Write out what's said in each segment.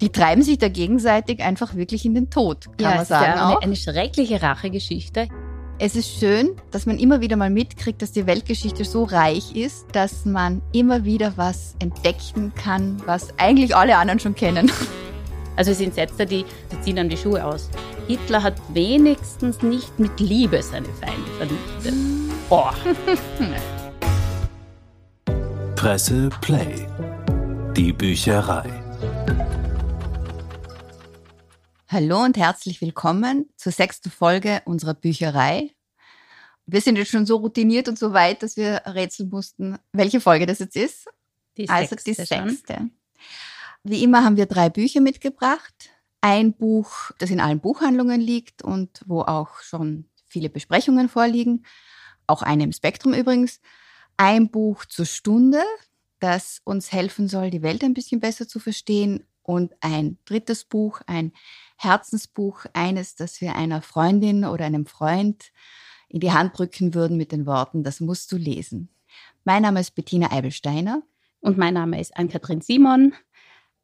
Die treiben sich da gegenseitig einfach wirklich in den Tod, kann ja, man es sagen. ist ja eine, eine schreckliche Rachegeschichte. Es ist schön, dass man immer wieder mal mitkriegt, dass die Weltgeschichte so reich ist, dass man immer wieder was entdecken kann, was eigentlich alle anderen schon kennen. Also es sind Sätze, die, die ziehen dann die Schuhe aus. Hitler hat wenigstens nicht mit Liebe seine Feinde vernichtet. Boah. Presse Play. Die Bücherei. Hallo und herzlich willkommen zur sechsten Folge unserer Bücherei. Wir sind jetzt schon so routiniert und so weit, dass wir rätseln mussten, welche Folge das jetzt ist. Die also die sechste schon. sechste. Wie immer haben wir drei Bücher mitgebracht. Ein Buch, das in allen Buchhandlungen liegt und wo auch schon viele Besprechungen vorliegen. Auch eine im Spektrum übrigens. Ein Buch zur Stunde, das uns helfen soll, die Welt ein bisschen besser zu verstehen. Und ein drittes Buch, ein Herzensbuch, eines, das wir einer Freundin oder einem Freund in die Hand drücken würden mit den Worten, das musst du lesen. Mein Name ist Bettina Eibelsteiner. Und mein Name ist Ann-Kathrin Simon.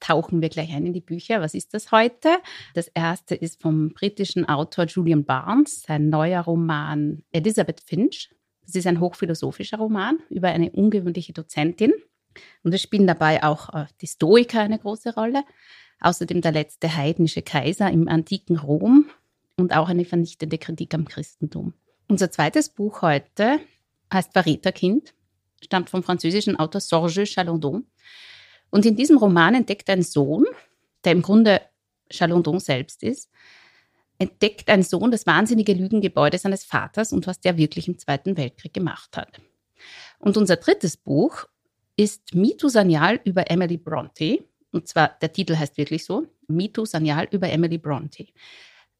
Tauchen wir gleich ein in die Bücher. Was ist das heute? Das erste ist vom britischen Autor Julian Barnes, sein neuer Roman Elizabeth Finch. Das ist ein hochphilosophischer Roman über eine ungewöhnliche Dozentin. Und es spielen dabei auch äh, die Stoiker eine große Rolle. Außerdem der letzte heidnische Kaiser im antiken Rom und auch eine vernichtende Kritik am Christentum. Unser zweites Buch heute heißt Verräterkind, stammt vom französischen Autor Sorge Chalandon. Und in diesem Roman entdeckt ein Sohn, der im Grunde Chalandon selbst ist, entdeckt ein Sohn das wahnsinnige Lügengebäude seines Vaters und was der wirklich im Zweiten Weltkrieg gemacht hat. Und unser drittes Buch ist Mitu Sanyal über Emily Bronte. Und zwar, der Titel heißt wirklich so, Mitu Sanyal über Emily Bronte.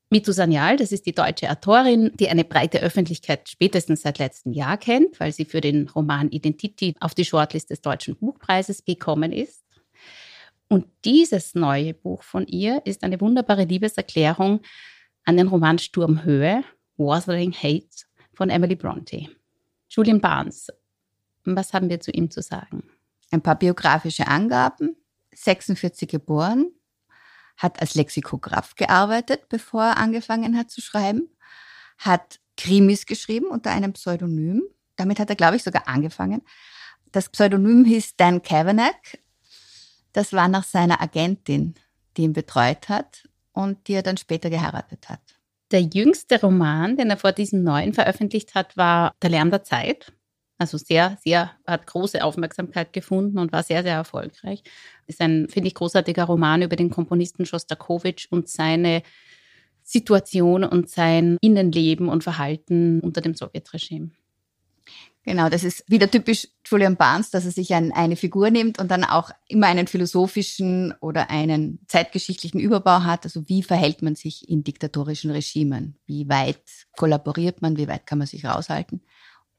Mitu Sanyal, das ist die deutsche Autorin, die eine breite Öffentlichkeit spätestens seit letztem Jahr kennt, weil sie für den Roman Identity auf die Shortlist des Deutschen Buchpreises gekommen ist. Und dieses neue Buch von ihr ist eine wunderbare Liebeserklärung an den Roman Sturmhöhe, Wuthering Hate von Emily Bronte. Julian Barnes, was haben wir zu ihm zu sagen? Ein paar biografische Angaben. 46 geboren, hat als Lexikograph gearbeitet, bevor er angefangen hat zu schreiben, hat Krimis geschrieben unter einem Pseudonym. Damit hat er, glaube ich, sogar angefangen. Das Pseudonym hieß Dan Kavanagh. Das war nach seiner Agentin, die ihn betreut hat und die er dann später geheiratet hat. Der jüngste Roman, den er vor diesem neuen veröffentlicht hat, war Der Lärm der Zeit. Also sehr, sehr, hat große Aufmerksamkeit gefunden und war sehr, sehr erfolgreich. Ist ein, finde ich, großartiger Roman über den Komponisten Schostakowitsch und seine Situation und sein Innenleben und Verhalten unter dem Sowjetregime. Genau, das ist wieder typisch Julian Barnes, dass er sich ein, eine Figur nimmt und dann auch immer einen philosophischen oder einen zeitgeschichtlichen Überbau hat. Also wie verhält man sich in diktatorischen Regimen? Wie weit kollaboriert man? Wie weit kann man sich raushalten?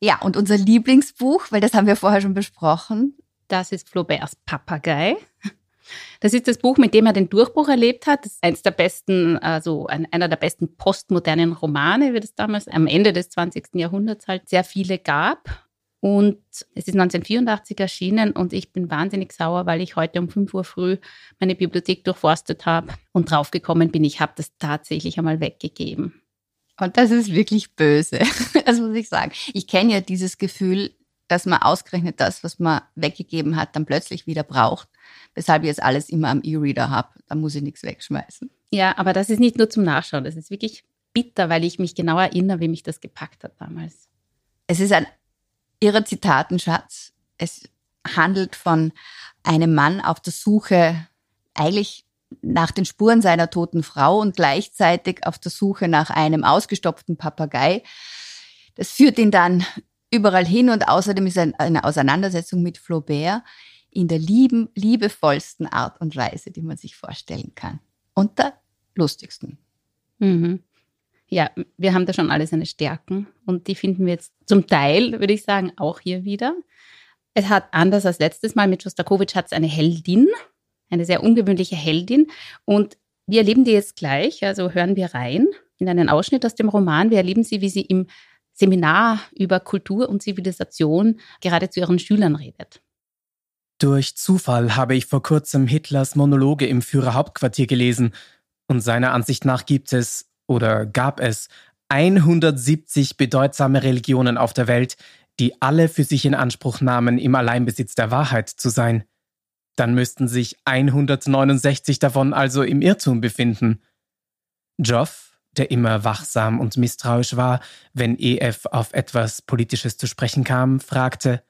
Ja, und unser Lieblingsbuch, weil das haben wir vorher schon besprochen. Das ist Flauberts Papagei. Das ist das Buch, mit dem er den Durchbruch erlebt hat. Das ist eins der besten, also ein, einer der besten postmodernen Romane, wie das damals am Ende des 20. Jahrhunderts halt sehr viele gab. Und es ist 1984 erschienen und ich bin wahnsinnig sauer, weil ich heute um 5 Uhr früh meine Bibliothek durchforstet habe und draufgekommen bin, ich habe das tatsächlich einmal weggegeben. Und das ist wirklich böse. Das muss ich sagen. Ich kenne ja dieses Gefühl, dass man ausgerechnet das, was man weggegeben hat, dann plötzlich wieder braucht. Weshalb ich jetzt alles immer am E-Reader habe. Da muss ich nichts wegschmeißen. Ja, aber das ist nicht nur zum Nachschauen. Das ist wirklich bitter, weil ich mich genau erinnere, wie mich das gepackt hat damals. Es ist ein irrer Zitatenschatz. Es handelt von einem Mann auf der Suche eigentlich nach den Spuren seiner toten Frau und gleichzeitig auf der Suche nach einem ausgestopften Papagei. Das führt ihn dann überall hin und außerdem ist eine Auseinandersetzung mit Flaubert in der lieben, liebevollsten Art und Weise, die man sich vorstellen kann. Und der lustigsten. Mhm. Ja, wir haben da schon alle seine Stärken und die finden wir jetzt zum Teil, würde ich sagen, auch hier wieder. Es hat anders als letztes Mal mit Schostakowitsch hat es eine Heldin, eine sehr ungewöhnliche Heldin und wir erleben die jetzt gleich, also hören wir rein in einen Ausschnitt aus dem Roman. Wir erleben sie, wie sie im Seminar über Kultur und Zivilisation gerade zu ihren Schülern redet. Durch Zufall habe ich vor kurzem Hitlers Monologe im Führerhauptquartier gelesen und seiner Ansicht nach gibt es oder gab es 170 bedeutsame Religionen auf der Welt, die alle für sich in Anspruch nahmen, im Alleinbesitz der Wahrheit zu sein. Dann müssten sich 169 davon also im Irrtum befinden. Joff, der immer wachsam und misstrauisch war, wenn EF auf etwas Politisches zu sprechen kam, fragte,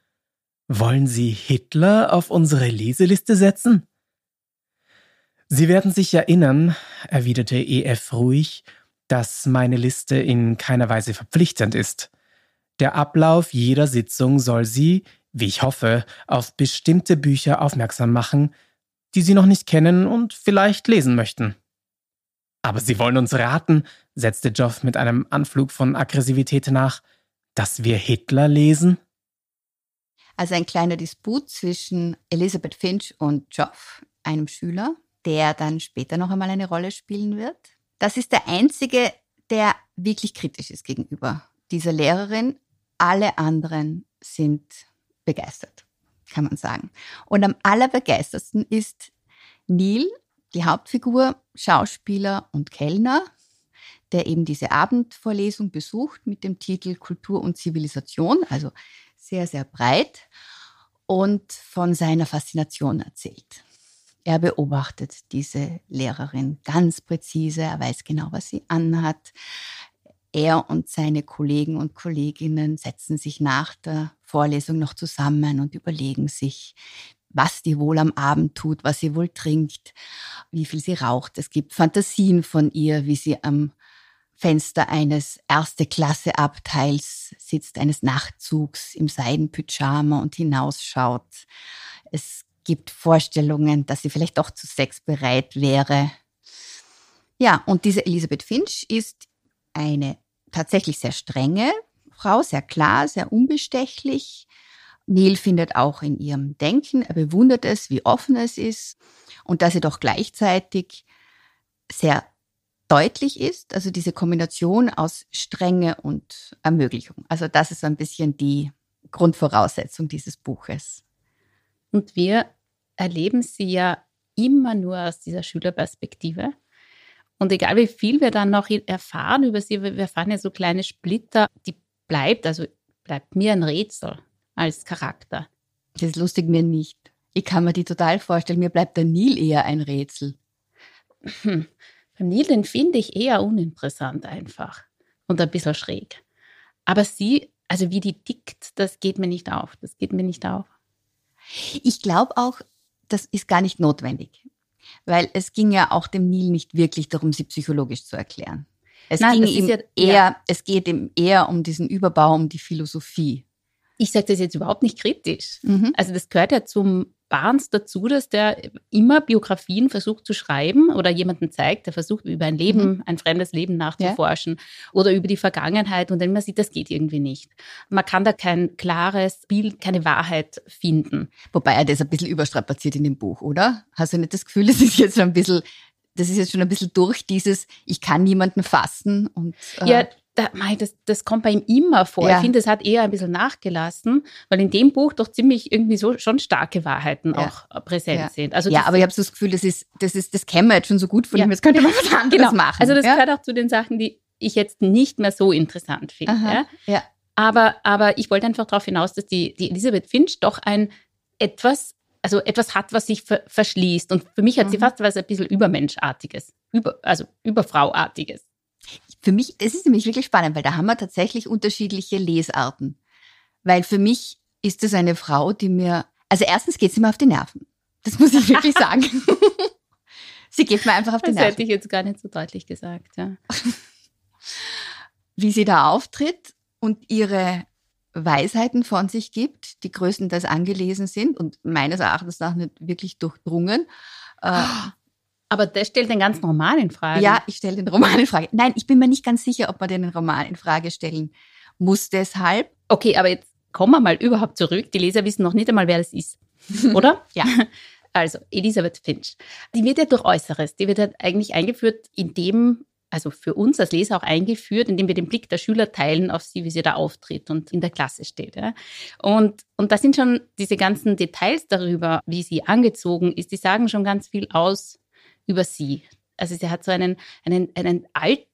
wollen Sie Hitler auf unsere Leseliste setzen? Sie werden sich erinnern, erwiderte EF ruhig, dass meine Liste in keiner Weise verpflichtend ist. Der Ablauf jeder Sitzung soll Sie, wie ich hoffe, auf bestimmte Bücher aufmerksam machen, die Sie noch nicht kennen und vielleicht lesen möchten. Aber Sie wollen uns raten, setzte Joff mit einem Anflug von Aggressivität nach, dass wir Hitler lesen? Also ein kleiner Disput zwischen Elizabeth Finch und Joff, einem Schüler, der dann später noch einmal eine Rolle spielen wird. Das ist der einzige, der wirklich kritisch ist gegenüber dieser Lehrerin. Alle anderen sind begeistert, kann man sagen. Und am allerbegeistertsten ist Neil, die Hauptfigur, Schauspieler und Kellner, der eben diese Abendvorlesung besucht mit dem Titel Kultur und Zivilisation, also sehr, sehr breit und von seiner Faszination erzählt. Er beobachtet diese Lehrerin ganz präzise, er weiß genau, was sie anhat. Er und seine Kollegen und Kolleginnen setzen sich nach der Vorlesung noch zusammen und überlegen sich, was die wohl am Abend tut, was sie wohl trinkt, wie viel sie raucht. Es gibt Fantasien von ihr, wie sie am Fenster eines erste Klasse Abteils sitzt, eines Nachtzugs im Seidenpyjama und hinausschaut. Es gibt Vorstellungen, dass sie vielleicht doch zu Sex bereit wäre. Ja, und diese Elisabeth Finch ist eine tatsächlich sehr strenge Frau, sehr klar, sehr unbestechlich. Neil findet auch in ihrem Denken, er bewundert es, wie offen es ist und dass sie doch gleichzeitig sehr deutlich ist, also diese Kombination aus Strenge und Ermöglichung. Also das ist so ein bisschen die Grundvoraussetzung dieses Buches. Und wir erleben sie ja immer nur aus dieser Schülerperspektive. Und egal wie viel wir dann noch erfahren über sie, wir erfahren ja so kleine Splitter, die bleibt, also bleibt mir ein Rätsel als Charakter. Das ist lustig, mir nicht. Ich kann mir die total vorstellen, mir bleibt der Nil eher ein Rätsel. Hm. Beim Neil, den finde ich eher uninteressant einfach und ein bisschen schräg. Aber sie, also wie die tickt, das geht mir nicht auf. Das geht mir nicht auf. Ich glaube auch, das ist gar nicht notwendig. Weil es ging ja auch dem Neil nicht wirklich darum, sie psychologisch zu erklären. Es Nein, ging ihm ja, eher, ja. es geht ihm eher um diesen Überbau, um die Philosophie. Ich sage das jetzt überhaupt nicht kritisch. Mhm. Also das gehört ja zum Barnes dazu, dass der immer Biografien versucht zu schreiben oder jemanden zeigt, der versucht über ein Leben, mhm. ein fremdes Leben nachzuforschen ja. oder über die Vergangenheit und dann man sieht, das geht irgendwie nicht. Man kann da kein klares Bild, keine Wahrheit finden. Wobei er das ein bisschen überstrapaziert in dem Buch, oder? Hast du nicht das Gefühl, das ist jetzt schon ein bisschen das ist jetzt schon ein bisschen durch dieses, ich kann niemanden fassen und äh ja, da, mei, das, das kommt bei ihm immer vor. Ja. Ich finde, es hat eher ein bisschen nachgelassen, weil in dem Buch doch ziemlich irgendwie so schon starke Wahrheiten ja. auch präsent ja. sind. Also ja, aber ich habe so das Gefühl, das ist, das ist, das kennen wir jetzt schon so gut von ihm, jetzt könnte man was anderes genau. machen. Also das gehört auch zu den Sachen, die ich jetzt nicht mehr so interessant finde. Ja. Aber, aber ich wollte einfach darauf hinaus, dass die, die Elisabeth Finch doch ein etwas, also etwas hat, was sich ver verschließt. Und für mich hat mhm. sie fast was ein bisschen Übermenschartiges, über, also Überfrauartiges. Für mich, es ist nämlich wirklich spannend, weil da haben wir tatsächlich unterschiedliche Lesarten. Weil für mich ist es eine Frau, die mir, also erstens geht sie mir auf die Nerven. Das muss ich wirklich sagen. sie geht mir einfach auf die das Nerven. Das hätte ich jetzt gar nicht so deutlich gesagt, ja. Wie sie da auftritt und ihre Weisheiten von sich gibt, die größtenteils angelesen sind und meines Erachtens nach nicht wirklich durchdrungen. Äh, aber das stellt den ganzen Roman in Frage. Ja, ich stelle den Roman in Frage. Nein, ich bin mir nicht ganz sicher, ob man den Roman in Frage stellen muss deshalb. Okay, aber jetzt kommen wir mal überhaupt zurück. Die Leser wissen noch nicht einmal, wer das ist, oder? ja. Also, Elisabeth Finch. Die wird ja durch Äußeres, die wird ja eigentlich eingeführt, indem also für uns als Leser auch eingeführt, indem wir den Blick der Schüler teilen auf sie, wie sie da auftritt und in der Klasse steht. Ja. Und, und da sind schon diese ganzen Details darüber, wie sie angezogen ist, die sagen schon ganz viel aus über sie. Also sie hat so einen, einen, einen alt,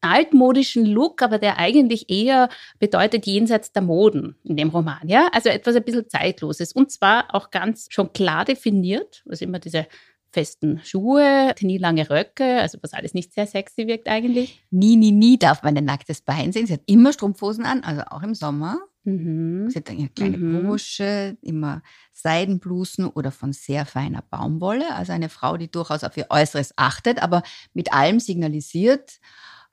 altmodischen Look, aber der eigentlich eher bedeutet jenseits der Moden in dem Roman. Ja, also etwas ein bisschen zeitloses und zwar auch ganz schon klar definiert, also immer diese festen Schuhe, nie lange Röcke, also was alles nicht sehr sexy wirkt eigentlich. Nie, nie, nie darf man ein nacktes Bein sehen. Sie hat immer Strumpfhosen an, also auch im Sommer. Mhm. Sie hat eine kleine mhm. Brusche, immer Seidenblusen oder von sehr feiner Baumwolle. Also eine Frau, die durchaus auf ihr Äußeres achtet, aber mit allem signalisiert,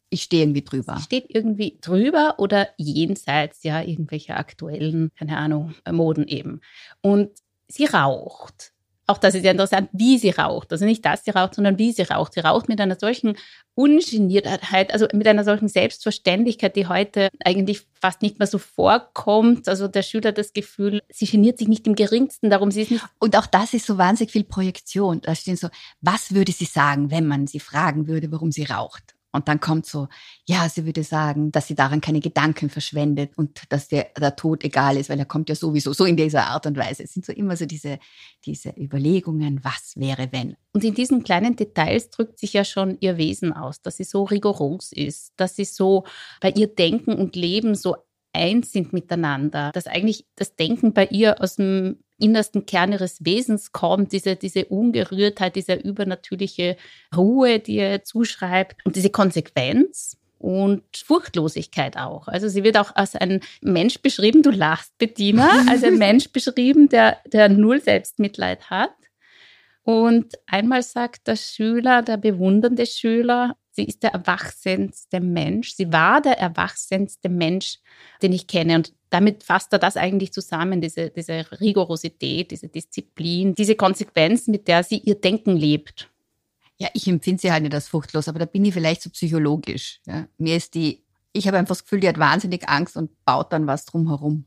ich stehe irgendwie drüber. Steht irgendwie drüber oder jenseits ja irgendwelcher aktuellen, keine Ahnung, Moden eben. Und sie raucht auch das ist ja interessant, wie sie raucht. Also nicht, dass sie raucht, sondern wie sie raucht. Sie raucht mit einer solchen Ungeniertheit, also mit einer solchen Selbstverständlichkeit, die heute eigentlich fast nicht mehr so vorkommt. Also der Schüler hat das Gefühl, sie geniert sich nicht im geringsten, darum sie ist nicht. Und auch das ist so wahnsinnig viel Projektion. Da stehen so, was würde sie sagen, wenn man sie fragen würde, warum sie raucht? Und dann kommt so, ja, sie würde sagen, dass sie daran keine Gedanken verschwendet und dass der, der Tod egal ist, weil er kommt ja sowieso so in dieser Art und Weise. Es sind so immer so diese, diese Überlegungen, was wäre, wenn. Und in diesen kleinen Details drückt sich ja schon ihr Wesen aus, dass sie so rigoros ist, dass sie so bei ihr Denken und Leben so eins sind miteinander, dass eigentlich das Denken bei ihr aus dem innersten Kern ihres Wesens kommt, diese, diese Ungerührtheit, diese übernatürliche Ruhe, die er zuschreibt und diese Konsequenz und Furchtlosigkeit auch. Also sie wird auch als ein Mensch beschrieben, du lachst, Bettina, als ein Mensch beschrieben, der, der null Selbstmitleid hat. Und einmal sagt der Schüler, der bewundernde Schüler, sie ist der erwachsenste Mensch, sie war der erwachsenste Mensch, den ich kenne. Und damit fasst er das eigentlich zusammen, diese, diese Rigorosität, diese Disziplin, diese Konsequenz, mit der sie ihr Denken lebt. Ja, ich empfinde sie halt nicht als furchtlos, aber da bin ich vielleicht so psychologisch. Ja. Mir ist die, ich habe einfach das Gefühl, die hat wahnsinnig Angst und baut dann was drumherum.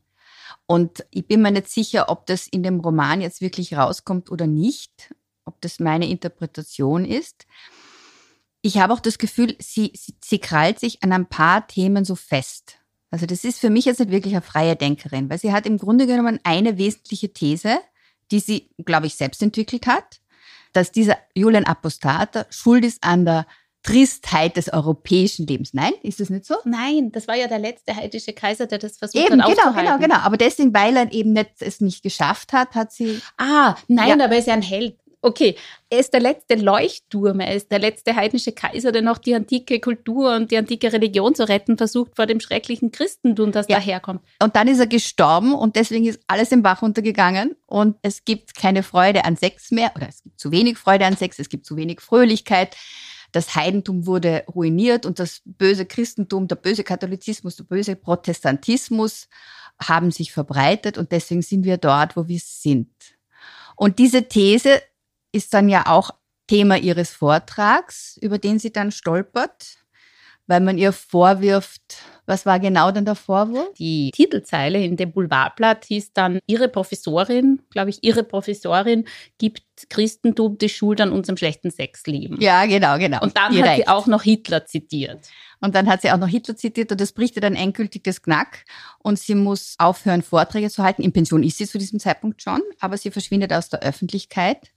Und ich bin mir nicht sicher, ob das in dem Roman jetzt wirklich rauskommt oder nicht, ob das meine Interpretation ist. Ich habe auch das Gefühl, sie, sie, sie krallt sich an ein paar Themen so fest. Also das ist für mich jetzt nicht wirklich eine freie Denkerin, weil sie hat im Grunde genommen eine wesentliche These, die sie, glaube ich, selbst entwickelt hat, dass dieser Julian Apostater schuld ist an der Tristheit des europäischen Lebens. Nein, ist das nicht so? Nein, das war ja der letzte heidische Kaiser, der das versucht eben, hat genau, genau, genau. Aber deswegen, weil er eben nicht, es nicht geschafft hat, hat sie. Ah, nein, ja. aber er ist ja ein Held okay, er ist der letzte Leuchtturm, er ist der letzte heidnische Kaiser, der noch die antike Kultur und die antike Religion zu retten versucht vor dem schrecklichen Christentum, das ja. daherkommt. Und dann ist er gestorben und deswegen ist alles im Bach untergegangen und es gibt keine Freude an Sex mehr oder es gibt zu wenig Freude an Sex, es gibt zu wenig Fröhlichkeit. Das Heidentum wurde ruiniert und das böse Christentum, der böse Katholizismus, der böse Protestantismus haben sich verbreitet und deswegen sind wir dort, wo wir sind. Und diese These ist dann ja auch Thema ihres Vortrags, über den sie dann stolpert, weil man ihr vorwirft, was war genau dann der Vorwurf? Die Titelzeile in dem Boulevardblatt hieß dann, ihre Professorin, glaube ich, ihre Professorin gibt Christentum die Schuld an unserem schlechten Sexleben. Ja, genau, genau. Und dann Ihr hat sie auch noch Hitler zitiert. Und dann hat sie auch noch Hitler zitiert und das bricht ihr dann endgültig das Knack und sie muss aufhören, Vorträge zu halten. In Pension ist sie zu diesem Zeitpunkt schon, aber sie verschwindet aus der Öffentlichkeit.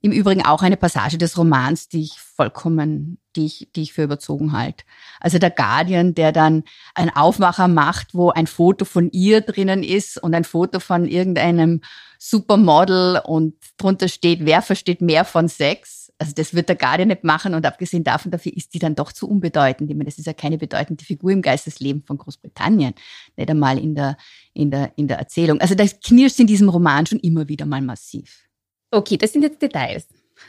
Im Übrigen auch eine Passage des Romans, die ich vollkommen, die ich, die ich für überzogen halte. Also der Guardian, der dann einen Aufmacher macht, wo ein Foto von ihr drinnen ist und ein Foto von irgendeinem Supermodel und drunter steht, wer versteht mehr von Sex? Also das wird der Guardian nicht machen und abgesehen davon, dafür ist die dann doch zu unbedeutend. Ich meine, das ist ja keine bedeutende Figur im Geistesleben von Großbritannien. Nicht einmal in der, in der, in der Erzählung. Also das knirscht in diesem Roman schon immer wieder mal massiv. Okay, das sind jetzt Details.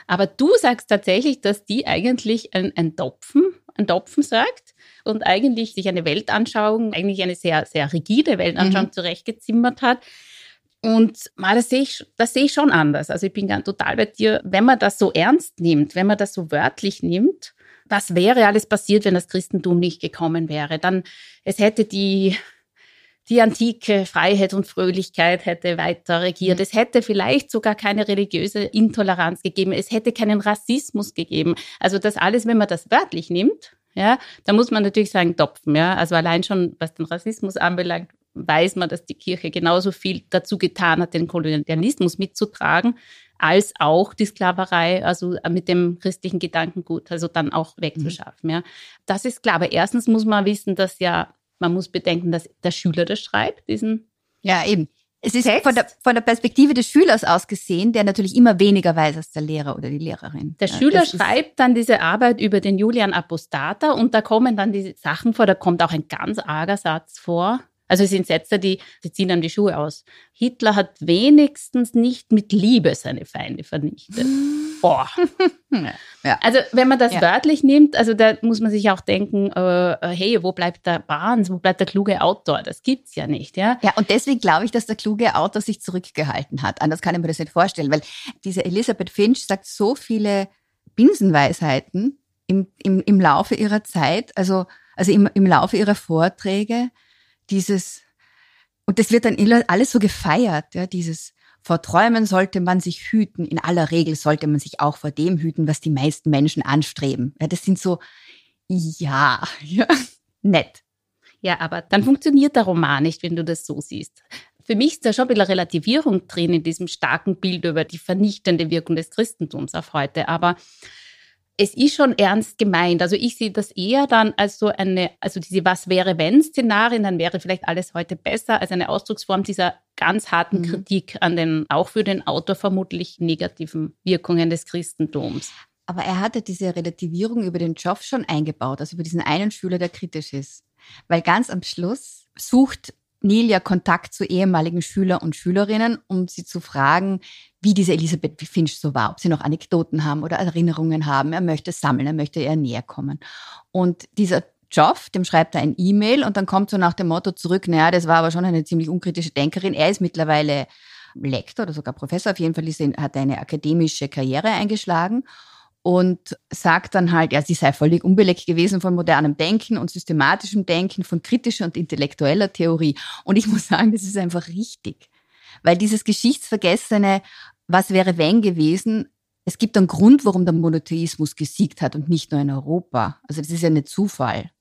Aber du sagst tatsächlich, dass die eigentlich ein, ein Topfen, ein Topfen sagt und eigentlich sich eine Weltanschauung, eigentlich eine sehr, sehr rigide Weltanschauung mhm. zurechtgezimmert hat. Und mal, das sehe ich, das sehe ich schon anders. Also ich bin ganz total bei dir, wenn man das so ernst nimmt, wenn man das so wörtlich nimmt, was wäre alles passiert, wenn das Christentum nicht gekommen wäre? Dann, es hätte die die antike Freiheit und Fröhlichkeit hätte weiter regiert. Mhm. Es hätte vielleicht sogar keine religiöse Intoleranz gegeben. Es hätte keinen Rassismus gegeben. Also das alles, wenn man das wörtlich nimmt, Ja, da muss man natürlich sagen, topfen. Ja, also allein schon, was den Rassismus anbelangt, weiß man, dass die Kirche genauso viel dazu getan hat, den Kolonialismus mitzutragen, als auch die Sklaverei, also mit dem christlichen Gedankengut, also dann auch wegzuschaffen. Mhm. Ja. Das ist klar. Aber erstens muss man wissen, dass ja, man muss bedenken, dass der Schüler das schreibt, diesen. Ja, eben. Es ist von der, von der Perspektive des Schülers aus gesehen, der natürlich immer weniger weiß als der Lehrer oder die Lehrerin. Der Schüler schreibt dann diese Arbeit über den Julian Apostata und da kommen dann diese Sachen vor, da kommt auch ein ganz arger Satz vor. Also es sind Sätze, die, die ziehen dann die Schuhe aus. Hitler hat wenigstens nicht mit Liebe seine Feinde vernichtet. Boah. ja. Also wenn man das ja. wörtlich nimmt, also da muss man sich auch denken, äh, äh, hey, wo bleibt der Barnes, wo bleibt der kluge Autor? Das gibt's ja nicht, ja. Ja, und deswegen glaube ich, dass der kluge Autor sich zurückgehalten hat. Anders kann ich mir das nicht vorstellen, weil diese Elisabeth Finch sagt so viele Binsenweisheiten im, im, im Laufe ihrer Zeit, also, also im, im Laufe ihrer Vorträge dieses, und das wird dann alles so gefeiert, ja, dieses, vor Träumen sollte man sich hüten. In aller Regel sollte man sich auch vor dem hüten, was die meisten Menschen anstreben. Ja, das sind so, ja, ja, nett. Ja, aber dann funktioniert der Roman nicht, wenn du das so siehst. Für mich ist da schon ein bisschen Relativierung drin in diesem starken Bild über die vernichtende Wirkung des Christentums auf heute. Aber es ist schon ernst gemeint. Also ich sehe das eher dann als so eine, also diese Was wäre wenn Szenarien, dann wäre vielleicht alles heute besser als eine Ausdrucksform dieser ganz harten mhm. Kritik an den, auch für den Autor vermutlich negativen Wirkungen des Christentums. Aber er hatte diese Relativierung über den Job schon eingebaut, also über diesen einen Schüler, der kritisch ist. Weil ganz am Schluss sucht Neil ja Kontakt zu ehemaligen Schüler und Schülerinnen, um sie zu fragen, wie diese Elisabeth Finch so war, ob sie noch Anekdoten haben oder Erinnerungen haben. Er möchte sammeln, er möchte ihr näher kommen. Und dieser Joff, dem schreibt er ein E-Mail und dann kommt so nach dem Motto zurück, naja, das war aber schon eine ziemlich unkritische Denkerin. Er ist mittlerweile Lektor oder sogar Professor, auf jeden Fall ist, hat er eine akademische Karriere eingeschlagen und sagt dann halt, ja, sie sei völlig unbeleckt gewesen von modernem Denken und systematischem Denken, von kritischer und intellektueller Theorie. Und ich muss sagen, das ist einfach richtig. Weil dieses Geschichtsvergessene, was wäre wenn gewesen, es gibt einen Grund, warum der Monotheismus gesiegt hat und nicht nur in Europa. Also das ist ja nicht Zufall.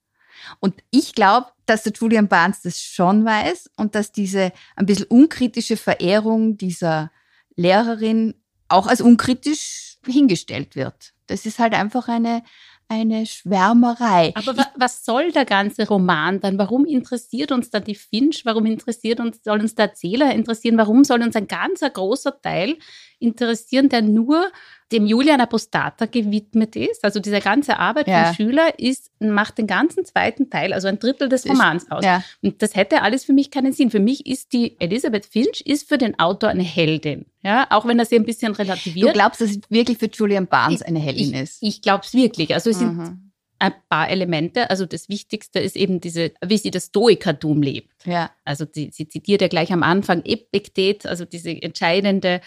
Und ich glaube, dass der Julian Barnes das schon weiß und dass diese ein bisschen unkritische Verehrung dieser Lehrerin auch als unkritisch hingestellt wird. Das ist halt einfach eine, eine Schwärmerei. Aber wa was soll der ganze Roman dann? Warum interessiert uns da die Finch? Warum interessiert uns, soll uns der Erzähler interessieren? Warum soll uns ein ganzer großer Teil interessieren, der nur dem Julian Apostata gewidmet ist. Also diese ganze Arbeit ja. vom Schüler ist, macht den ganzen zweiten Teil, also ein Drittel des Romans aus. Ja. Und das hätte alles für mich keinen Sinn. Für mich ist die Elisabeth Finch ist für den Autor eine Heldin. Ja, auch wenn er sie ein bisschen relativiert. Du glaubst, dass sie wirklich für Julian Barnes eine Heldin ich, ist? Ich glaube es wirklich. Also es sind mhm. ein paar Elemente. Also das Wichtigste ist eben diese, wie sie das Stoikertum lebt. Ja. Also sie, sie zitiert ja gleich am Anfang Epiktet, also diese entscheidende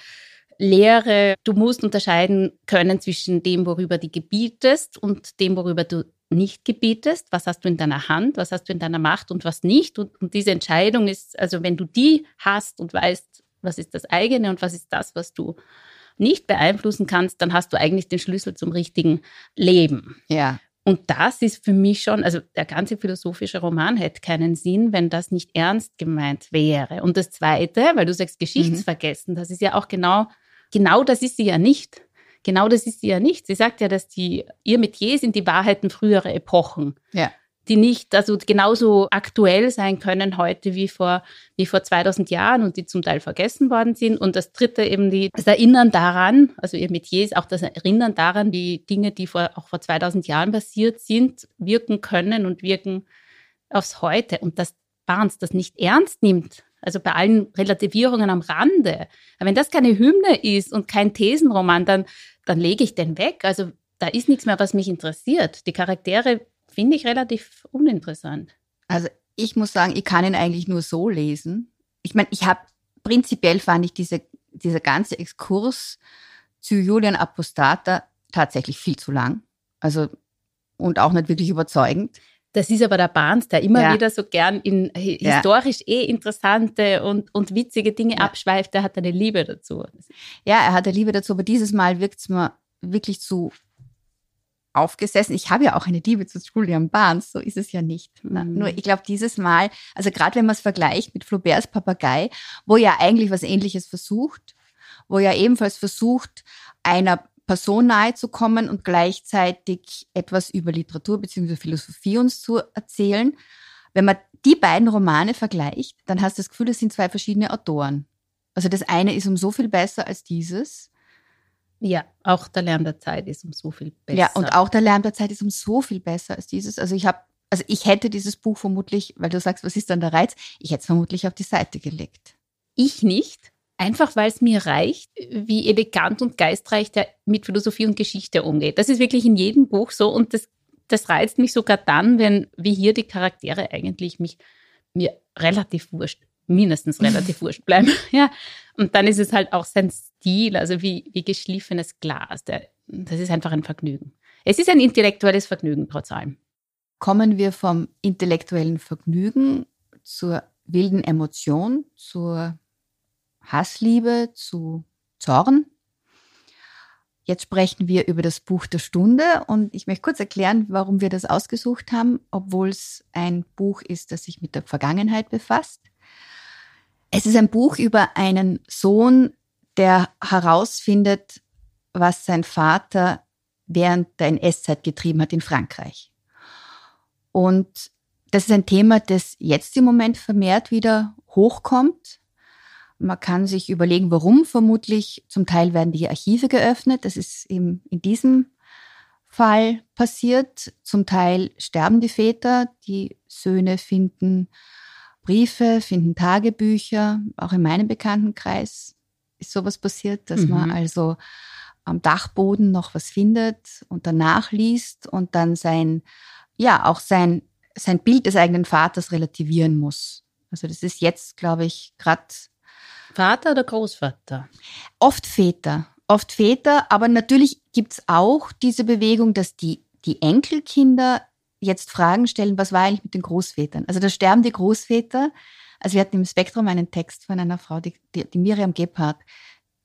Lehre, du musst unterscheiden können zwischen dem, worüber du gebietest und dem, worüber du nicht gebietest. Was hast du in deiner Hand, was hast du in deiner Macht und was nicht. Und, und diese Entscheidung ist, also wenn du die hast und weißt, was ist das eigene und was ist das, was du nicht beeinflussen kannst, dann hast du eigentlich den Schlüssel zum richtigen Leben. Ja. Und das ist für mich schon, also der ganze philosophische Roman hätte keinen Sinn, wenn das nicht ernst gemeint wäre. Und das Zweite, weil du sagst Geschichtsvergessen, mhm. das ist ja auch genau genau das ist sie ja nicht. Genau das ist sie ja nicht. Sie sagt ja, dass die, ihr Metier sind die Wahrheiten früherer Epochen. Ja. Die nicht, also genauso aktuell sein können heute wie vor, wie vor 2000 Jahren und die zum Teil vergessen worden sind. Und das dritte eben die, das Erinnern daran, also ihr Metier ist auch das Erinnern daran, die Dinge, die vor, auch vor 2000 Jahren passiert sind, wirken können und wirken aufs Heute. Und dass Barnes das nicht ernst nimmt, also bei allen Relativierungen am Rande. Aber wenn das keine Hymne ist und kein Thesenroman, dann, dann lege ich den weg. Also da ist nichts mehr, was mich interessiert. Die Charaktere finde ich relativ uninteressant. Also ich muss sagen, ich kann ihn eigentlich nur so lesen. Ich meine, ich habe prinzipiell fand ich diese, dieser ganze Exkurs zu Julian Apostata tatsächlich viel zu lang. Also und auch nicht wirklich überzeugend. Das ist aber der Barnes, der immer ja. wieder so gern in historisch ja. eh interessante und, und witzige Dinge ja. abschweift. Der hat eine Liebe dazu. Ja, er hat eine Liebe dazu, aber dieses Mal wirkt es mir wirklich zu aufgesessen. Ich habe ja auch eine Liebe zu Julian Barnes, so ist es ja nicht. Mhm. Nur ich glaube, dieses Mal, also gerade wenn man es vergleicht mit Flauberts Papagei, wo ja eigentlich was Ähnliches versucht, wo ja ebenfalls versucht, einer Person nahe zu kommen und gleichzeitig etwas über Literatur bzw. Philosophie uns zu erzählen. Wenn man die beiden Romane vergleicht, dann hast du das Gefühl, es sind zwei verschiedene Autoren. Also das eine ist um so viel besser als dieses. Ja, auch der Lärm der Zeit ist um so viel besser. Ja, und auch der Lärm der Zeit ist um so viel besser als dieses. Also ich habe, also ich hätte dieses Buch vermutlich, weil du sagst, was ist dann der Reiz? Ich hätte es vermutlich auf die Seite gelegt. Ich nicht, einfach weil es mir reicht, wie elegant und geistreich der mit Philosophie und Geschichte umgeht. Das ist wirklich in jedem Buch so und das, das reizt mich sogar dann, wenn wie hier die Charaktere eigentlich mich mir relativ wurscht mindestens relativ wurscht bleiben. Ja. Und dann ist es halt auch sein Stil, also wie, wie geschliffenes Glas. Der, das ist einfach ein Vergnügen. Es ist ein intellektuelles Vergnügen, trotz allem. Kommen wir vom intellektuellen Vergnügen zur wilden Emotion, zur Hassliebe, zu Zorn. Jetzt sprechen wir über das Buch der Stunde und ich möchte kurz erklären, warum wir das ausgesucht haben, obwohl es ein Buch ist, das sich mit der Vergangenheit befasst. Es ist ein Buch über einen Sohn, der herausfindet, was sein Vater während der NS-Zeit getrieben hat in Frankreich. Und das ist ein Thema, das jetzt im Moment vermehrt wieder hochkommt. Man kann sich überlegen, warum. Vermutlich zum Teil werden die Archive geöffnet. Das ist eben in diesem Fall passiert. Zum Teil sterben die Väter. Die Söhne finden Briefe, finden Tagebücher. Auch in meinem Bekanntenkreis ist sowas passiert, dass mhm. man also am Dachboden noch was findet und danach liest und dann sein, ja, auch sein, sein Bild des eigenen Vaters relativieren muss. Also das ist jetzt, glaube ich, gerade. Vater oder Großvater? Oft Väter. Oft Väter, aber natürlich gibt's auch diese Bewegung, dass die, die Enkelkinder jetzt Fragen stellen, was war eigentlich mit den Großvätern? Also da sterben die Großväter. Also wir hatten im Spektrum einen Text von einer Frau, die, die, die Miriam Gebhardt,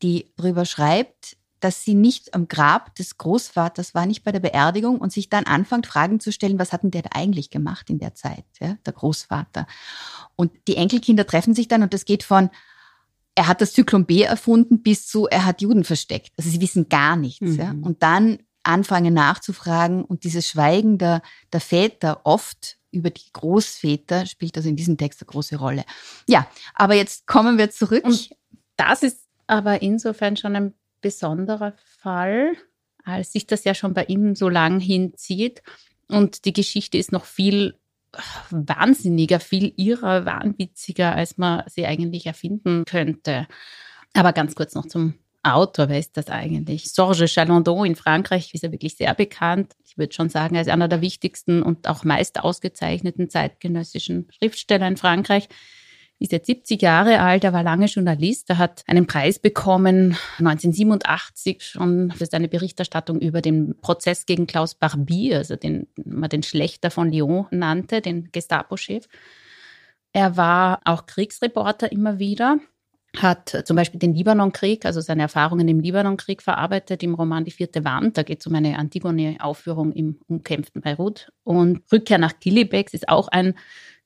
die darüber schreibt, dass sie nicht am Grab des Großvaters war, nicht bei der Beerdigung und sich dann anfängt, Fragen zu stellen, was hat denn der da eigentlich gemacht in der Zeit, ja, der Großvater. Und die Enkelkinder treffen sich dann und das geht von, er hat das Zyklon B erfunden bis zu, er hat Juden versteckt. Also sie wissen gar nichts. Mhm. Ja. Und dann anfangen nachzufragen und dieses Schweigen der, der Väter oft über die Großväter spielt also in diesem Text eine große Rolle. Ja, aber jetzt kommen wir zurück. Und das ist aber insofern schon ein besonderer Fall, als sich das ja schon bei ihm so lang hinzieht und die Geschichte ist noch viel wahnsinniger, viel irrer, wahnwitziger, als man sie eigentlich erfinden könnte. Aber ganz kurz noch zum Autor, wer ist das eigentlich? Sorge Chalandon in Frankreich ist er wirklich sehr bekannt. Ich würde schon sagen, er ist einer der wichtigsten und auch meist ausgezeichneten zeitgenössischen Schriftsteller in Frankreich. Ist jetzt 70 Jahre alt, er war lange Journalist, er hat einen Preis bekommen 1987 schon für seine Berichterstattung über den Prozess gegen Klaus Barbie, also den man den Schlechter von Lyon nannte, den Gestapo-Chef. Er war auch Kriegsreporter immer wieder hat zum Beispiel den Libanonkrieg, also seine Erfahrungen im Libanonkrieg verarbeitet im Roman Die vierte Wand. Da geht es um eine Antigone-Aufführung im umkämpften Beirut. Und Rückkehr nach Kilibex ist auch ein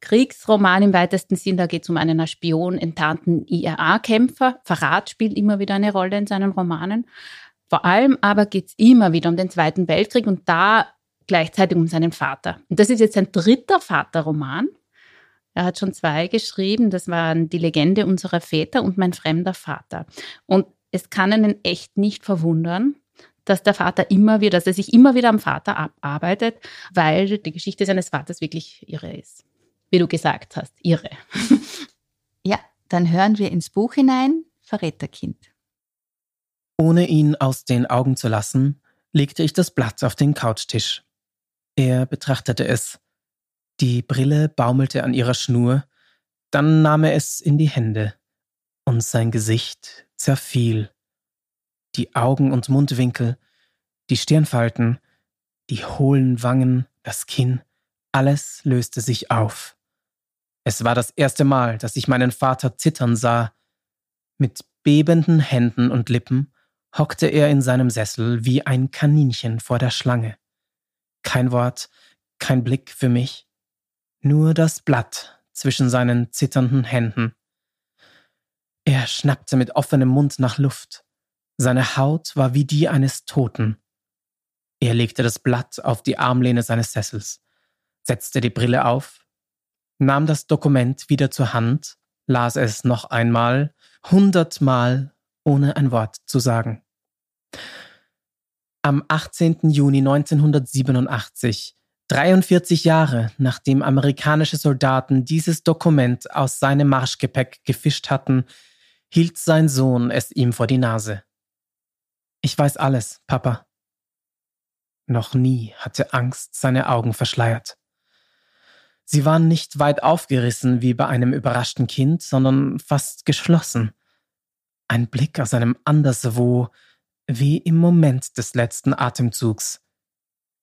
Kriegsroman im weitesten Sinn. Da geht es um einen Spion enttarnten IRA-Kämpfer. Verrat spielt immer wieder eine Rolle in seinen Romanen. Vor allem aber geht es immer wieder um den Zweiten Weltkrieg und da gleichzeitig um seinen Vater. Und das ist jetzt sein dritter Vaterroman. Er hat schon zwei geschrieben, das waren Die Legende unserer Väter und Mein fremder Vater. Und es kann einen echt nicht verwundern, dass der Vater immer wieder, dass er sich immer wieder am Vater abarbeitet, weil die Geschichte seines Vaters wirklich irre ist. Wie du gesagt hast, irre. ja, dann hören wir ins Buch hinein, Verräterkind. Ohne ihn aus den Augen zu lassen, legte ich das Blatt auf den Couchtisch. Er betrachtete es, die Brille baumelte an ihrer Schnur, dann nahm er es in die Hände, und sein Gesicht zerfiel. Die Augen und Mundwinkel, die Stirnfalten, die hohlen Wangen, das Kinn, alles löste sich auf. Es war das erste Mal, dass ich meinen Vater zittern sah. Mit bebenden Händen und Lippen hockte er in seinem Sessel wie ein Kaninchen vor der Schlange. Kein Wort, kein Blick für mich. Nur das Blatt zwischen seinen zitternden Händen. Er schnappte mit offenem Mund nach Luft. Seine Haut war wie die eines Toten. Er legte das Blatt auf die Armlehne seines Sessels, setzte die Brille auf, nahm das Dokument wieder zur Hand, las es noch einmal, hundertmal, ohne ein Wort zu sagen. Am 18. Juni 1987, 43 Jahre nachdem amerikanische Soldaten dieses Dokument aus seinem Marschgepäck gefischt hatten, hielt sein Sohn es ihm vor die Nase. Ich weiß alles, Papa. Noch nie hatte Angst seine Augen verschleiert. Sie waren nicht weit aufgerissen wie bei einem überraschten Kind, sondern fast geschlossen. Ein Blick aus einem Anderswo, wie im Moment des letzten Atemzugs.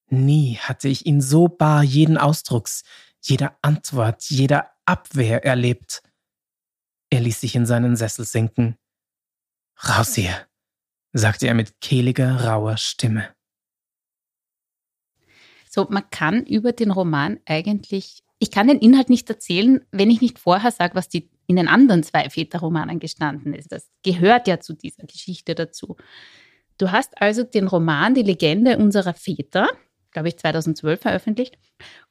Nie hatte ich ihn so bar jeden Ausdrucks, jeder Antwort, jeder Abwehr erlebt. Er ließ sich in seinen Sessel sinken. Raus hier, sagte er mit kehliger, rauer Stimme. So, man kann über den Roman eigentlich, ich kann den Inhalt nicht erzählen, wenn ich nicht vorher sage, was die, in den anderen zwei Väterromanen gestanden ist. Das gehört ja zu dieser Geschichte dazu. Du hast also den Roman Die Legende unserer Väter, glaube ich, 2012 veröffentlicht.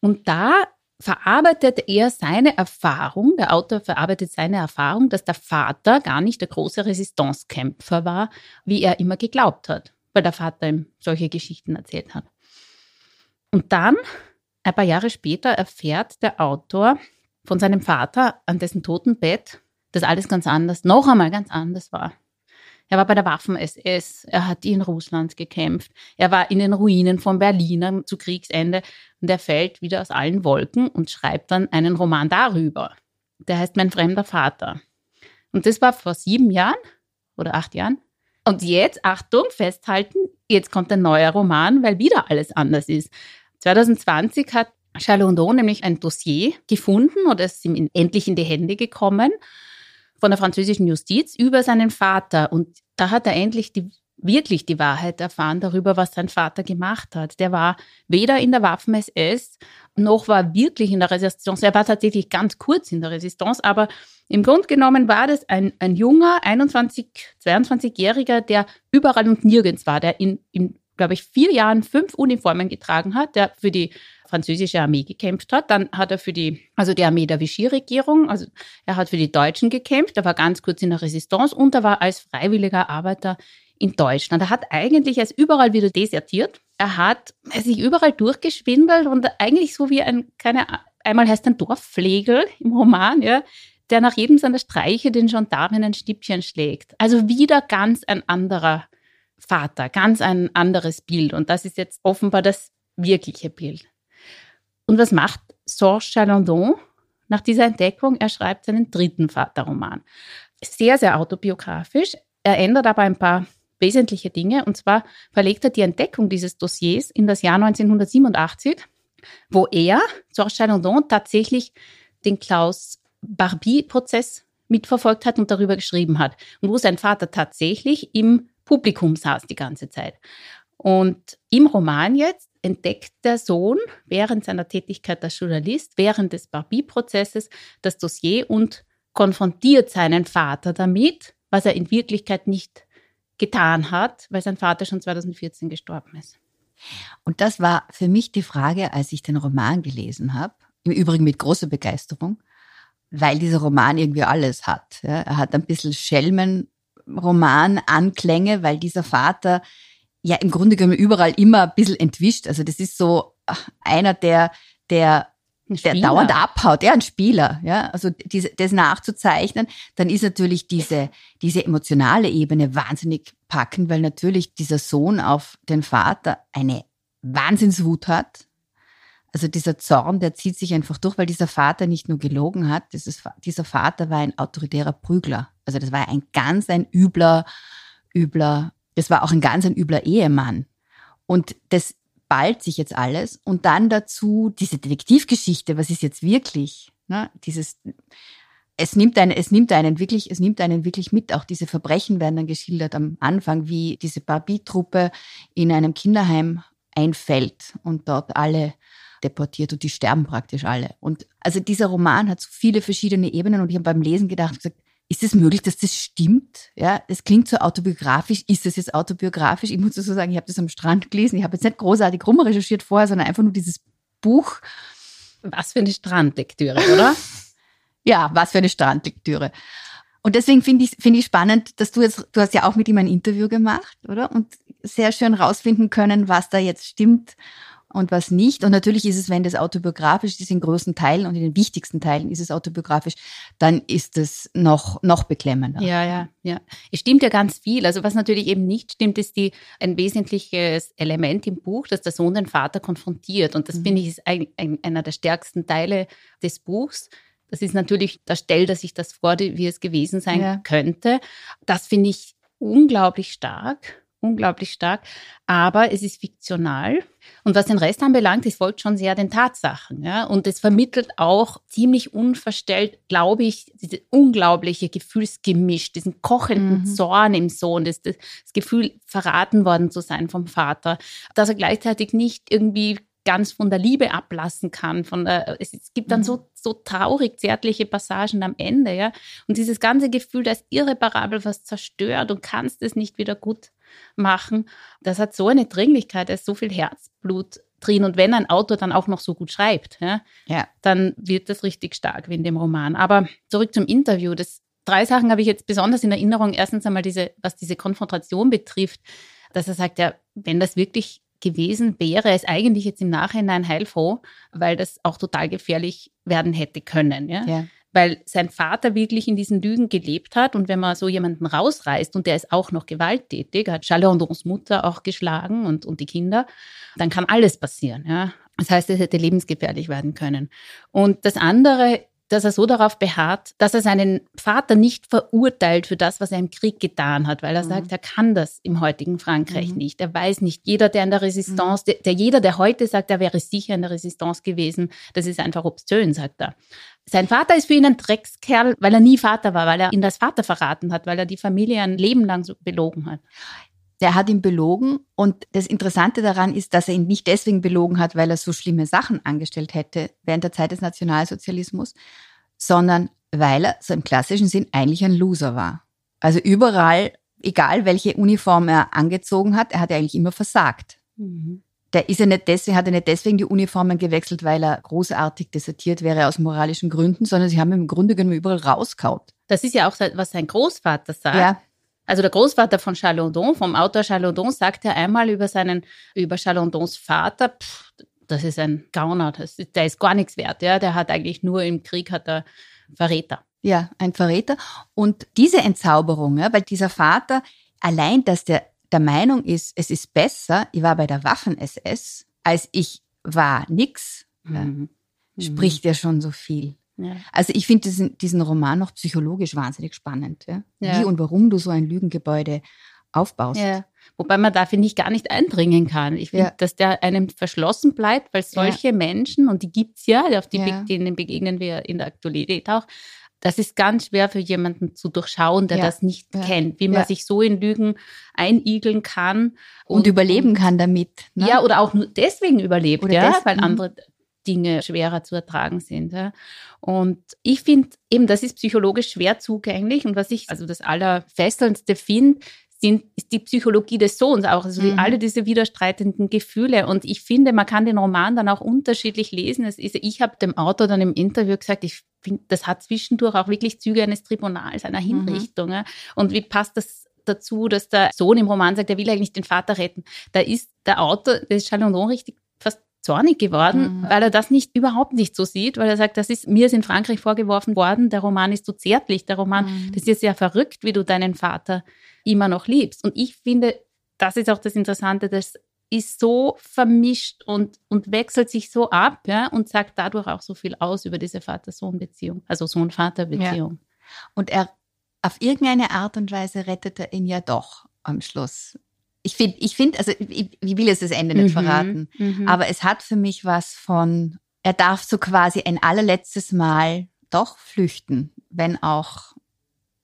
Und da verarbeitet er seine Erfahrung, der Autor verarbeitet seine Erfahrung, dass der Vater gar nicht der große Resistancekämpfer war, wie er immer geglaubt hat, weil der Vater ihm solche Geschichten erzählt hat. Und dann, ein paar Jahre später, erfährt der Autor von seinem Vater an dessen Totenbett, dass alles ganz anders, noch einmal ganz anders war. Er war bei der Waffen-SS, er hat in Russland gekämpft, er war in den Ruinen von Berlin zu Kriegsende und er fällt wieder aus allen Wolken und schreibt dann einen Roman darüber. Der heißt Mein fremder Vater. Und das war vor sieben Jahren oder acht Jahren. Und jetzt, Achtung, festhalten, jetzt kommt ein neuer Roman, weil wieder alles anders ist. 2020 hat Chalondon nämlich ein Dossier gefunden oder es ist ihm endlich in die Hände gekommen von der französischen Justiz über seinen Vater. Und da hat er endlich die, wirklich die Wahrheit erfahren darüber, was sein Vater gemacht hat. Der war weder in der Waffen-SS noch war wirklich in der Resistance. Er war tatsächlich ganz kurz in der Resistance, aber im Grunde genommen war das ein, ein junger, 21, 22-Jähriger, der überall und nirgends war, der in, in glaube ich, vier Jahren fünf Uniformen getragen hat, der für die französische Armee gekämpft hat. Dann hat er für die, also die Armee der Vichy-Regierung, also er hat für die Deutschen gekämpft, er war ganz kurz in der Resistance und er war als freiwilliger Arbeiter in Deutschland. Er hat eigentlich als überall wieder desertiert. Er hat sich überall durchgeschwindelt und eigentlich so wie ein, keine, einmal heißt ein Dorfflegel im Roman, ja, der nach jedem seiner Streiche den Gendarmen ein Stippchen schlägt. Also wieder ganz ein anderer Vater, ganz ein anderes Bild. Und das ist jetzt offenbar das wirkliche Bild. Und was macht Sorge Chalandon nach dieser Entdeckung? Er schreibt seinen dritten Vaterroman. Sehr, sehr autobiografisch. Er ändert aber ein paar wesentliche Dinge. Und zwar verlegt er die Entdeckung dieses Dossiers in das Jahr 1987, wo er, Sorge Chalandon, tatsächlich den Klaus Barbie-Prozess mitverfolgt hat und darüber geschrieben hat. Und wo sein Vater tatsächlich im Publikum saß die ganze Zeit. Und im Roman jetzt entdeckt der Sohn während seiner Tätigkeit als Journalist, während des Barbie-Prozesses, das Dossier und konfrontiert seinen Vater damit, was er in Wirklichkeit nicht getan hat, weil sein Vater schon 2014 gestorben ist. Und das war für mich die Frage, als ich den Roman gelesen habe, im Übrigen mit großer Begeisterung, weil dieser Roman irgendwie alles hat. Ja. Er hat ein bisschen Schelmen-Roman-Anklänge, weil dieser Vater ja im Grunde genommen überall immer ein bisschen entwischt. Also das ist so einer, der, der der dauernd abhaut, ja, ein Spieler, ja, also diese, das nachzuzeichnen, dann ist natürlich diese, diese emotionale Ebene wahnsinnig packend, weil natürlich dieser Sohn auf den Vater eine Wahnsinnswut hat. Also dieser Zorn, der zieht sich einfach durch, weil dieser Vater nicht nur gelogen hat, dieses, dieser Vater war ein autoritärer Prügler. Also das war ein ganz ein übler, übler das war auch ein ganz ein übler Ehemann. Und das ballt sich jetzt alles. Und dann dazu diese Detektivgeschichte, was ist jetzt wirklich? Ne? Dieses, es nimmt einen, es nimmt einen wirklich, es nimmt einen wirklich mit. Auch diese Verbrechen werden dann geschildert am Anfang, wie diese Barbie-Truppe in einem Kinderheim ein Feld und dort alle deportiert und die sterben praktisch alle. Und also dieser Roman hat so viele verschiedene Ebenen und ich habe beim Lesen gedacht, gesagt, ist es möglich, dass das stimmt? Ja, das klingt so autobiografisch. Ist es jetzt autobiografisch? Ich muss so sagen, ich habe das am Strand gelesen. Ich habe jetzt nicht großartig rumrecherchiert vorher, sondern einfach nur dieses Buch. Was für eine Strandlektüre, oder? ja, was für eine Strandlektüre. Und deswegen finde ich, finde ich spannend, dass du jetzt, du hast ja auch mit ihm ein Interview gemacht, oder? Und sehr schön rausfinden können, was da jetzt stimmt und was nicht. Und natürlich ist es, wenn das autobiografisch ist, in großen Teilen und in den wichtigsten Teilen ist es autobiografisch, dann ist es noch, noch beklemmender. Ja, ja, ja. Es stimmt ja ganz viel. Also was natürlich eben nicht stimmt, ist die, ein wesentliches Element im Buch, dass der Sohn den Vater konfrontiert. Und das mhm. finde ich ist ein, ein, einer der stärksten Teile des Buchs. Das ist natürlich, da stellt er sich das vor, wie es gewesen sein ja. könnte. Das finde ich unglaublich stark unglaublich stark, aber es ist fiktional. Und was den Rest anbelangt, es folgt schon sehr den Tatsachen. Ja? Und es vermittelt auch ziemlich unverstellt, glaube ich, dieses unglaubliche Gefühlsgemisch, diesen kochenden mhm. Zorn im Sohn, das, das, das Gefühl, verraten worden zu sein vom Vater, dass er gleichzeitig nicht irgendwie ganz von der Liebe ablassen kann. Von der, es, es gibt dann mhm. so, so traurig zärtliche Passagen am Ende, ja. Und dieses ganze Gefühl, da ist irreparabel was zerstört und kannst es nicht wieder gut machen. Das hat so eine Dringlichkeit, da ist so viel Herzblut drin. Und wenn ein Autor dann auch noch so gut schreibt, ja, ja. dann wird das richtig stark wie in dem Roman. Aber zurück zum Interview. Das, drei Sachen habe ich jetzt besonders in Erinnerung. Erstens einmal diese, was diese Konfrontation betrifft, dass er sagt, ja, wenn das wirklich gewesen wäre, ist eigentlich jetzt im Nachhinein heilfroh, weil das auch total gefährlich werden hätte können. Ja? ja weil sein Vater wirklich in diesen Lügen gelebt hat. Und wenn man so jemanden rausreißt und der ist auch noch gewalttätig, hat Charles Andons Mutter auch geschlagen und, und die Kinder, dann kann alles passieren. Ja? Das heißt, es hätte lebensgefährlich werden können. Und das andere dass er so darauf beharrt, dass er seinen Vater nicht verurteilt für das, was er im Krieg getan hat, weil er mhm. sagt, er kann das im heutigen Frankreich mhm. nicht. Er weiß nicht. Jeder, der in der Resistance, mhm. der, der, jeder, der heute sagt, er wäre sicher in der Resistance gewesen, das ist einfach obszön, sagt er. Sein Vater ist für ihn ein Dreckskerl, weil er nie Vater war, weil er ihn das Vater verraten hat, weil er die Familie ein Leben lang so belogen hat. Der hat ihn belogen und das Interessante daran ist, dass er ihn nicht deswegen belogen hat, weil er so schlimme Sachen angestellt hätte während der Zeit des Nationalsozialismus, sondern weil er so im klassischen Sinn eigentlich ein Loser war. Also überall, egal welche Uniform er angezogen hat, er hat eigentlich immer versagt. Mhm. Der ist ja nicht deswegen, hat er nicht deswegen die Uniformen gewechselt, weil er großartig desertiert wäre aus moralischen Gründen, sondern sie haben im Grunde genommen überall rauskaut. Das ist ja auch, was sein Großvater sagt. Ja. Also der Großvater von Chalondon, vom Autor Chalondon, sagt ja einmal über seinen, über Chalondons Vater, pff, das ist ein Gauner, das, der ist gar nichts wert, ja. Der hat eigentlich nur im Krieg hat er Verräter. Ja, ein Verräter. Und diese Entzauberung, ja, weil dieser Vater allein, dass der der Meinung ist, es ist besser, ich war bei der Waffen-SS, als ich war nix, mhm. spricht ja schon so viel. Ja. Also ich finde diesen, diesen Roman noch psychologisch wahnsinnig spannend. Ja? ja? Wie und warum du so ein Lügengebäude aufbaust. Wobei man da, finde ich, gar nicht eindringen kann. Ich finde, dass der einem verschlossen bleibt, weil solche Menschen, und die gibt es ja, auf die denen begegnen wir in der Aktualität auch, das ist ganz schwer für jemanden zu durchschauen, der das nicht kennt, wie man sich so in Lügen einigeln kann. Und, und überleben kann damit. Ne? Ja, oder auch nur deswegen überlebt, oder ja, weil andere Dinge schwerer zu ertragen sind. Ja. Und ich finde eben, das ist psychologisch schwer zugänglich. Und was ich also das Allerfesselndste finde, sind, ist die Psychologie des Sohns auch, also mhm. alle diese widerstreitenden Gefühle. Und ich finde, man kann den Roman dann auch unterschiedlich lesen. Es ist, ich habe dem Autor dann im Interview gesagt, ich finde, das hat zwischendurch auch wirklich Züge eines Tribunals, einer mhm. Hinrichtung. Mhm. Und wie passt das dazu, dass der Sohn im Roman sagt, er will eigentlich den Vater retten? Da ist der Autor des Chalondon richtig fast zornig geworden, mhm. weil er das nicht überhaupt nicht so sieht, weil er sagt, das ist mir ist in Frankreich vorgeworfen worden, der Roman ist so zärtlich, der Roman, mhm. das ist ja verrückt, wie du deinen Vater immer noch liebst. Und ich finde, das ist auch das Interessante, das ist so vermischt und, und wechselt sich so ab ja, und sagt dadurch auch so viel aus über diese Vater-Sohn-Beziehung, also Sohn-Vater-Beziehung. Ja. Und er auf irgendeine Art und Weise rettet er ihn ja doch am Schluss. Ich finde, ich finde, also ich, ich, will jetzt das Ende nicht mhm, verraten, mhm. aber es hat für mich was von, er darf so quasi ein allerletztes Mal doch flüchten, wenn auch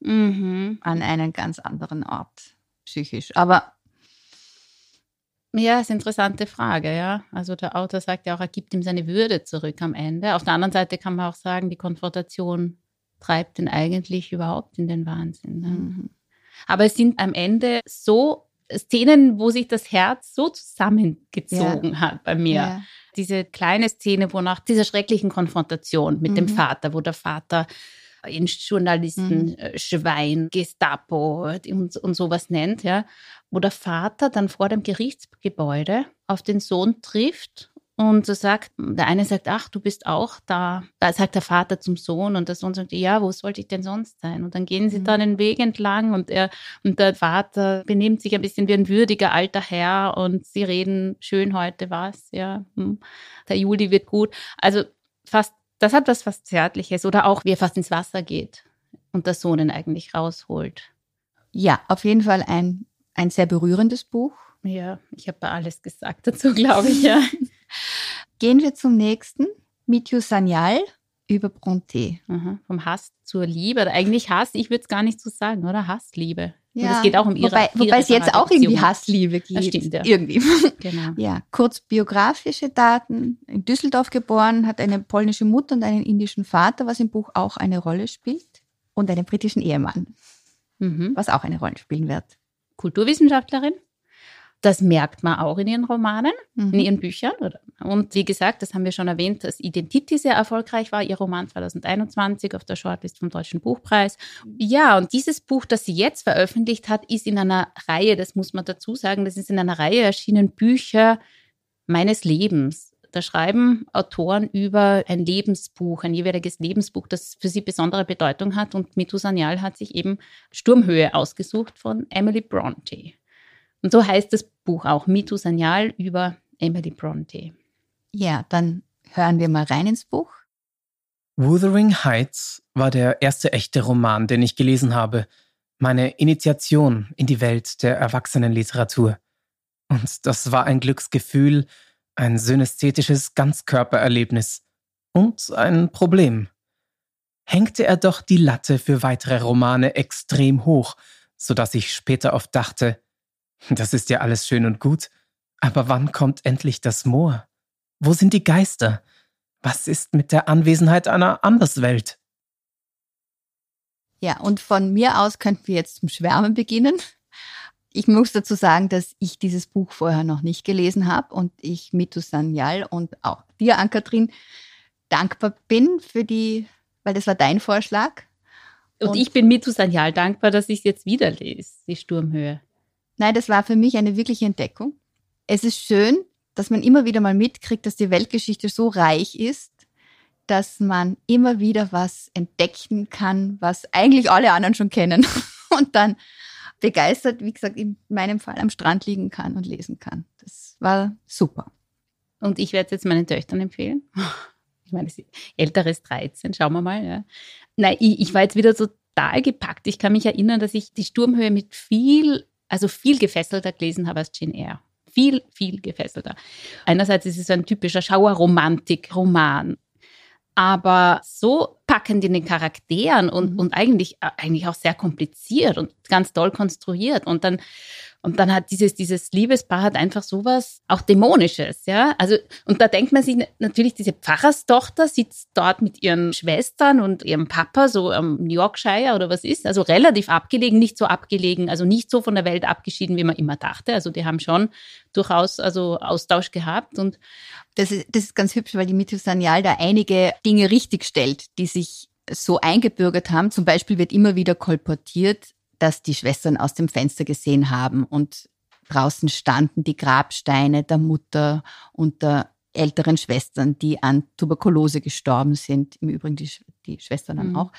mhm. an einen ganz anderen Ort psychisch. Aber Ja, ist eine interessante Frage, ja. Also der Autor sagt ja auch, er gibt ihm seine Würde zurück am Ende. Auf der anderen Seite kann man auch sagen, die Konfrontation treibt ihn eigentlich überhaupt in den Wahnsinn. Ne? Mhm. Aber es sind am Ende so Szenen, wo sich das Herz so zusammengezogen ja. hat bei mir. Ja. Diese kleine Szene, wo nach dieser schrecklichen Konfrontation mit mhm. dem Vater, wo der Vater in Journalisten, mhm. Äh, Schwein, Gestapo und, und sowas nennt, ja, wo der Vater dann vor dem Gerichtsgebäude auf den Sohn trifft und so sagt, der eine sagt, ach, du bist auch da. Da sagt der Vater zum Sohn und der Sohn sagt, ja, wo sollte ich denn sonst sein? Und dann gehen sie mhm. da den Weg entlang und er, und der Vater benimmt sich ein bisschen wie ein würdiger alter Herr und sie reden schön heute was, ja. Hm. Der Juli wird gut. Also fast, das hat was fast Zärtliches oder auch, wie er fast ins Wasser geht und der Sohn ihn eigentlich rausholt. Ja, auf jeden Fall ein, ein sehr berührendes Buch. Ja, ich habe alles gesagt dazu, glaube ich, ja. Gehen wir zum nächsten. Mityu Sanyal über Bronte. Mhm. Vom Hass zur Liebe. Oder eigentlich Hass, ich würde es gar nicht so sagen, oder? Hassliebe. Ja, Und es geht auch um ihre Wobei, wobei es jetzt auch irgendwie Hassliebe geht. Das stimmt, ja. Irgendwie. Genau. Ja, kurz biografische Daten. In Düsseldorf geboren, hat eine polnische Mutter und einen indischen Vater, was im Buch auch eine Rolle spielt. Und einen britischen Ehemann, mhm. was auch eine Rolle spielen wird. Kulturwissenschaftlerin? Das merkt man auch in ihren Romanen, mhm. in ihren Büchern. Und wie gesagt, das haben wir schon erwähnt, dass Identity sehr erfolgreich war, ihr Roman 2021 auf der Shortlist vom Deutschen Buchpreis. Ja, und dieses Buch, das sie jetzt veröffentlicht hat, ist in einer Reihe, das muss man dazu sagen, das ist in einer Reihe erschienen Bücher meines Lebens. Da schreiben Autoren über ein Lebensbuch, ein jeweiliges Lebensbuch, das für sie besondere Bedeutung hat. Und Mitu Sanyal hat sich eben Sturmhöhe ausgesucht von Emily Bronte. Und so heißt das Buch auch Mitu Sanyal über Emily Bronte. Ja, dann hören wir mal rein ins Buch. Wuthering Heights war der erste echte Roman, den ich gelesen habe. Meine Initiation in die Welt der Erwachsenenliteratur. Und das war ein Glücksgefühl, ein synästhetisches Ganzkörpererlebnis und ein Problem. Hängte er doch die Latte für weitere Romane extrem hoch, so dass ich später oft dachte, das ist ja alles schön und gut, aber wann kommt endlich das Moor? Wo sind die Geister? Was ist mit der Anwesenheit einer Anderswelt? Ja, und von mir aus könnten wir jetzt zum Schwärmen beginnen. Ich muss dazu sagen, dass ich dieses Buch vorher noch nicht gelesen habe und ich Mitu Sanyal und auch dir, Ann-Kathrin, dankbar bin für die, weil das war dein Vorschlag. Und, und ich bin Mitu Sanyal dankbar, dass ich es jetzt wieder lese, die Sturmhöhe. Nein, das war für mich eine wirkliche Entdeckung. Es ist schön, dass man immer wieder mal mitkriegt, dass die Weltgeschichte so reich ist, dass man immer wieder was entdecken kann, was eigentlich alle anderen schon kennen und dann begeistert, wie gesagt, in meinem Fall am Strand liegen kann und lesen kann. Das war super. Und ich werde es jetzt meinen Töchtern empfehlen. Ich meine, älteres 13, schauen wir mal. Ja. Nein, ich, ich war jetzt wieder total gepackt. Ich kann mich erinnern, dass ich die Sturmhöhe mit viel also viel gefesselter gelesen habe als Jane Eyre. Viel, viel gefesselter. Einerseits ist es ein typischer Schauerromantik-Roman, aber so packend in den Charakteren und, mhm. und eigentlich, äh, eigentlich auch sehr kompliziert und ganz toll konstruiert. Und dann und dann hat dieses, dieses Liebespaar hat einfach sowas, auch Dämonisches, ja. Also, und da denkt man sich natürlich, diese Pfarrerstochter sitzt dort mit ihren Schwestern und ihrem Papa, so am Yorkshire oder was ist, also relativ abgelegen, nicht so abgelegen, also nicht so von der Welt abgeschieden, wie man immer dachte. Also, die haben schon durchaus, also Austausch gehabt und das ist, das ist ganz hübsch, weil die Mitu Sanyal da einige Dinge richtig stellt, die sich so eingebürgert haben. Zum Beispiel wird immer wieder kolportiert, dass die Schwestern aus dem Fenster gesehen haben und draußen standen die Grabsteine der Mutter und der älteren Schwestern, die an Tuberkulose gestorben sind. Im Übrigen die, die Schwestern dann mhm. auch.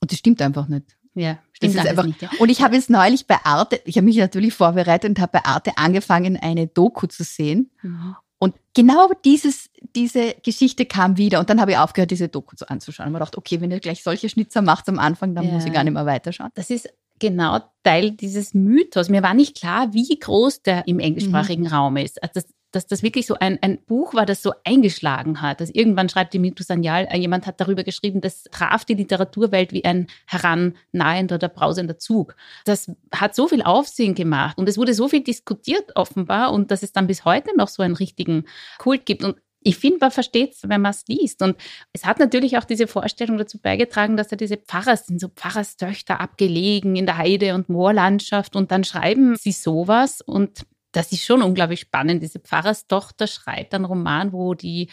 Und das stimmt einfach nicht. Ja, stimmt einfach nicht. Ja. Und ich habe jetzt neulich bei Arte, ich habe mich natürlich vorbereitet und habe bei Arte angefangen, eine Doku zu sehen. Mhm. Und genau dieses, diese Geschichte kam wieder. Und dann habe ich aufgehört, diese Doku anzuschauen. Und mir gedacht, okay, wenn ihr gleich solche Schnitzer macht am Anfang, dann ja. muss ich gar nicht mehr weiterschauen. Das ist genau Teil dieses Mythos. Mir war nicht klar, wie groß der im englischsprachigen mhm. Raum ist. Also das, dass das wirklich so ein, ein Buch war, das so eingeschlagen hat. Also irgendwann schreibt die Sanyal, äh, jemand hat darüber geschrieben, das traf die Literaturwelt wie ein herannahender oder brausender Zug. Das hat so viel Aufsehen gemacht und es wurde so viel diskutiert offenbar und dass es dann bis heute noch so einen richtigen Kult gibt. Und ich finde, man versteht es, wenn man es liest. Und es hat natürlich auch diese Vorstellung dazu beigetragen, dass da diese Pfarrers sind, so Pfarrerstöchter abgelegen in der Heide- und Moorlandschaft und dann schreiben sie sowas und das ist schon unglaublich spannend. Diese Pfarrerstochter schreibt einen Roman, wo die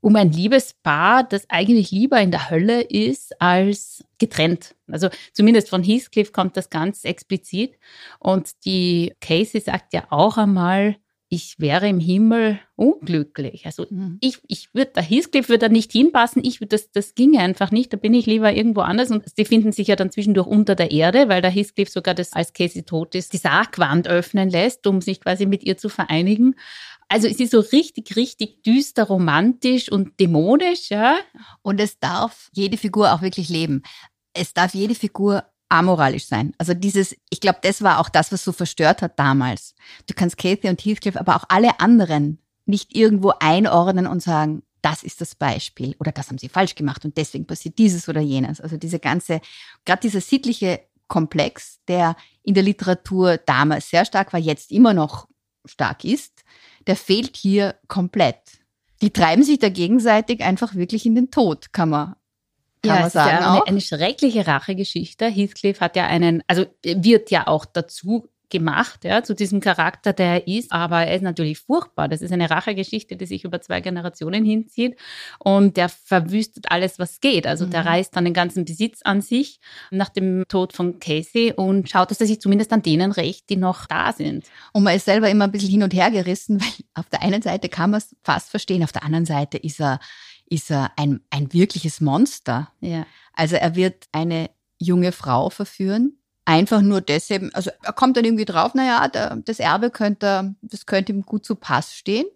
um ein Liebespaar, das eigentlich lieber in der Hölle ist als getrennt. Also zumindest von Heathcliff kommt das ganz explizit. Und die Casey sagt ja auch einmal, ich wäre im Himmel unglücklich. Also mhm. ich, ich würde, der Heathcliff würde da nicht hinpassen, ich würde, das, das ginge einfach nicht, da bin ich lieber irgendwo anders. Und sie finden sich ja dann zwischendurch unter der Erde, weil der Heathcliff sogar das, als Casey tot ist, die Sargwand öffnen lässt, um sich quasi mit ihr zu vereinigen. Also es ist so richtig, richtig düster, romantisch und dämonisch, ja. Und es darf jede Figur auch wirklich leben. Es darf jede Figur amoralisch sein. Also dieses, ich glaube, das war auch das, was so verstört hat damals. Du kannst Kathy und Heathcliff, aber auch alle anderen nicht irgendwo einordnen und sagen, das ist das Beispiel oder das haben sie falsch gemacht und deswegen passiert dieses oder jenes. Also diese ganze, gerade dieser sittliche Komplex, der in der Literatur damals sehr stark war, jetzt immer noch stark ist, der fehlt hier komplett. Die treiben sich da gegenseitig einfach wirklich in den Tod, kann man kann ja, man sagen. Ja eine, eine, schreckliche Rachegeschichte. Heathcliff hat ja einen, also wird ja auch dazu gemacht, ja, zu diesem Charakter, der er ist. Aber er ist natürlich furchtbar. Das ist eine Rachegeschichte, die sich über zwei Generationen hinzieht. Und der verwüstet alles, was geht. Also mhm. der reißt dann den ganzen Besitz an sich nach dem Tod von Casey und schaut, dass er sich zumindest an denen rächt, die noch da sind. Und man ist selber immer ein bisschen hin und her gerissen, weil auf der einen Seite kann man es fast verstehen, auf der anderen Seite ist er ist er ein, ein wirkliches Monster. Ja. Also er wird eine junge Frau verführen, einfach nur deshalb, also er kommt dann irgendwie drauf, naja, der, das Erbe könnte, das könnte ihm gut zu Pass stehen.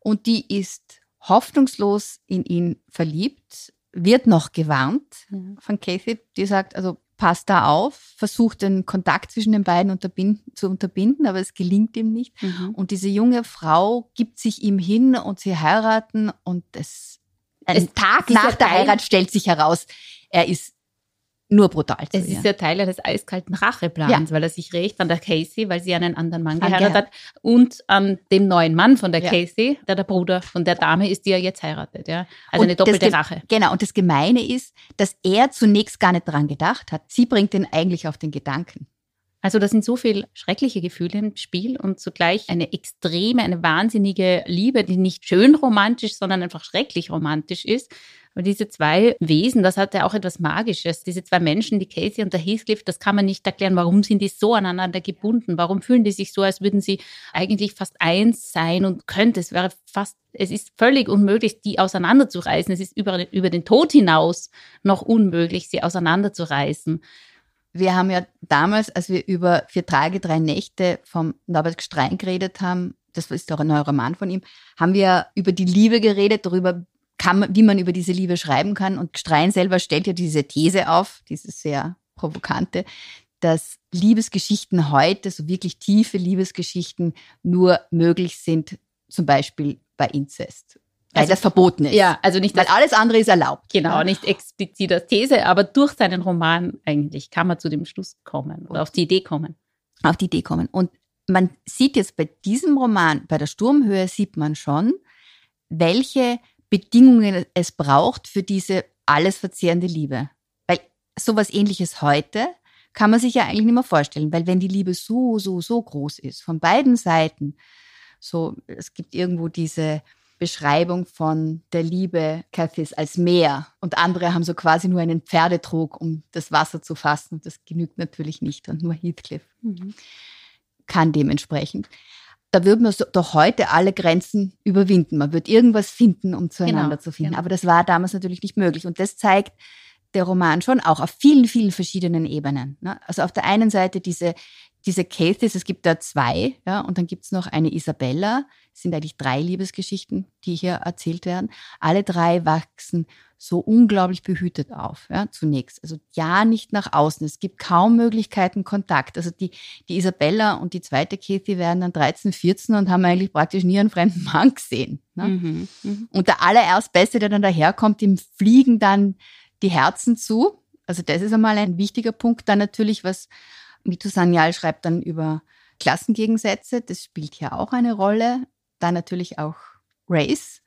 Und die ist hoffnungslos in ihn verliebt, wird noch gewarnt ja. von Kathy, die sagt, also passt da auf, versucht den Kontakt zwischen den beiden unterbinden, zu unterbinden, aber es gelingt ihm nicht. Mhm. Und diese junge Frau gibt sich ihm hin und sie heiraten und es ein Tag nach der Heirat stellt sich heraus, er ist nur brutal zu Es ihr. ist ja Teil eines eiskalten Racheplans, ja. weil er sich rächt an der Casey, weil sie einen anderen Mann geheiratet hat und an dem neuen Mann von der ja. Casey, der der Bruder von der Dame ist, die er jetzt heiratet. Ja? Also und eine doppelte Rache. Genau, und das Gemeine ist, dass er zunächst gar nicht dran gedacht hat. Sie bringt ihn eigentlich auf den Gedanken. Also da sind so viele schreckliche Gefühle im Spiel und zugleich eine extreme, eine wahnsinnige Liebe, die nicht schön romantisch, sondern einfach schrecklich romantisch ist. Aber diese zwei Wesen, das hat ja auch etwas Magisches. Diese zwei Menschen, die Casey und der Heathcliff, das kann man nicht erklären. Warum sind die so aneinander gebunden? Warum fühlen die sich so, als würden sie eigentlich fast eins sein und könnte, es wäre fast, es ist völlig unmöglich, die auseinanderzureißen. Es ist über, über den Tod hinaus noch unmöglich, sie auseinanderzureißen. Wir haben ja damals, als wir über Vier Tage, drei Nächte vom Norbert Gstrein geredet haben, das ist doch ein neuer Roman von ihm, haben wir über die Liebe geredet, darüber, kann, wie man über diese Liebe schreiben kann. Und Gstrein selber stellt ja diese These auf, diese sehr provokante, dass Liebesgeschichten heute, so wirklich tiefe Liebesgeschichten, nur möglich sind, zum Beispiel bei Inzest weil also, das verboten ist. Ja, also nicht. Weil alles andere ist erlaubt. Genau, ja. nicht explizit als These, aber durch seinen Roman eigentlich kann man zu dem Schluss kommen oder auf die Idee kommen. Auf die Idee kommen. Und man sieht jetzt bei diesem Roman, bei der Sturmhöhe, sieht man schon, welche Bedingungen es braucht für diese alles verzehrende Liebe. Weil sowas ähnliches heute kann man sich ja eigentlich nicht mehr vorstellen, weil wenn die Liebe so, so, so groß ist, von beiden Seiten, so, es gibt irgendwo diese, Beschreibung von der Liebe Cathys als Meer und andere haben so quasi nur einen Pferdetrog, um das Wasser zu fassen. Das genügt natürlich nicht und nur Heathcliff mhm. kann dementsprechend. Da würde man so, doch heute alle Grenzen überwinden. Man wird irgendwas finden, um zueinander genau, zu finden. Genau. Aber das war damals natürlich nicht möglich. Und das zeigt der Roman schon auch auf vielen, vielen verschiedenen Ebenen. Ne? Also auf der einen Seite diese diese Cases, es gibt da zwei, ja, und dann gibt's noch eine Isabella. Es sind eigentlich drei Liebesgeschichten, die hier erzählt werden. Alle drei wachsen so unglaublich behütet auf, ja, zunächst. Also ja, nicht nach außen. Es gibt kaum Möglichkeiten, Kontakt. Also die, die Isabella und die zweite Kathy werden dann 13, 14 und haben eigentlich praktisch nie einen fremden Mann gesehen. Ne? Mhm. Mhm. Und der allererst Beste, der dann daherkommt, ihm fliegen dann die Herzen zu. Also das ist einmal ein wichtiger Punkt. Dann natürlich, was Mito Sanyal schreibt dann über Klassengegensätze. Das spielt hier auch eine Rolle. Dann natürlich auch Race.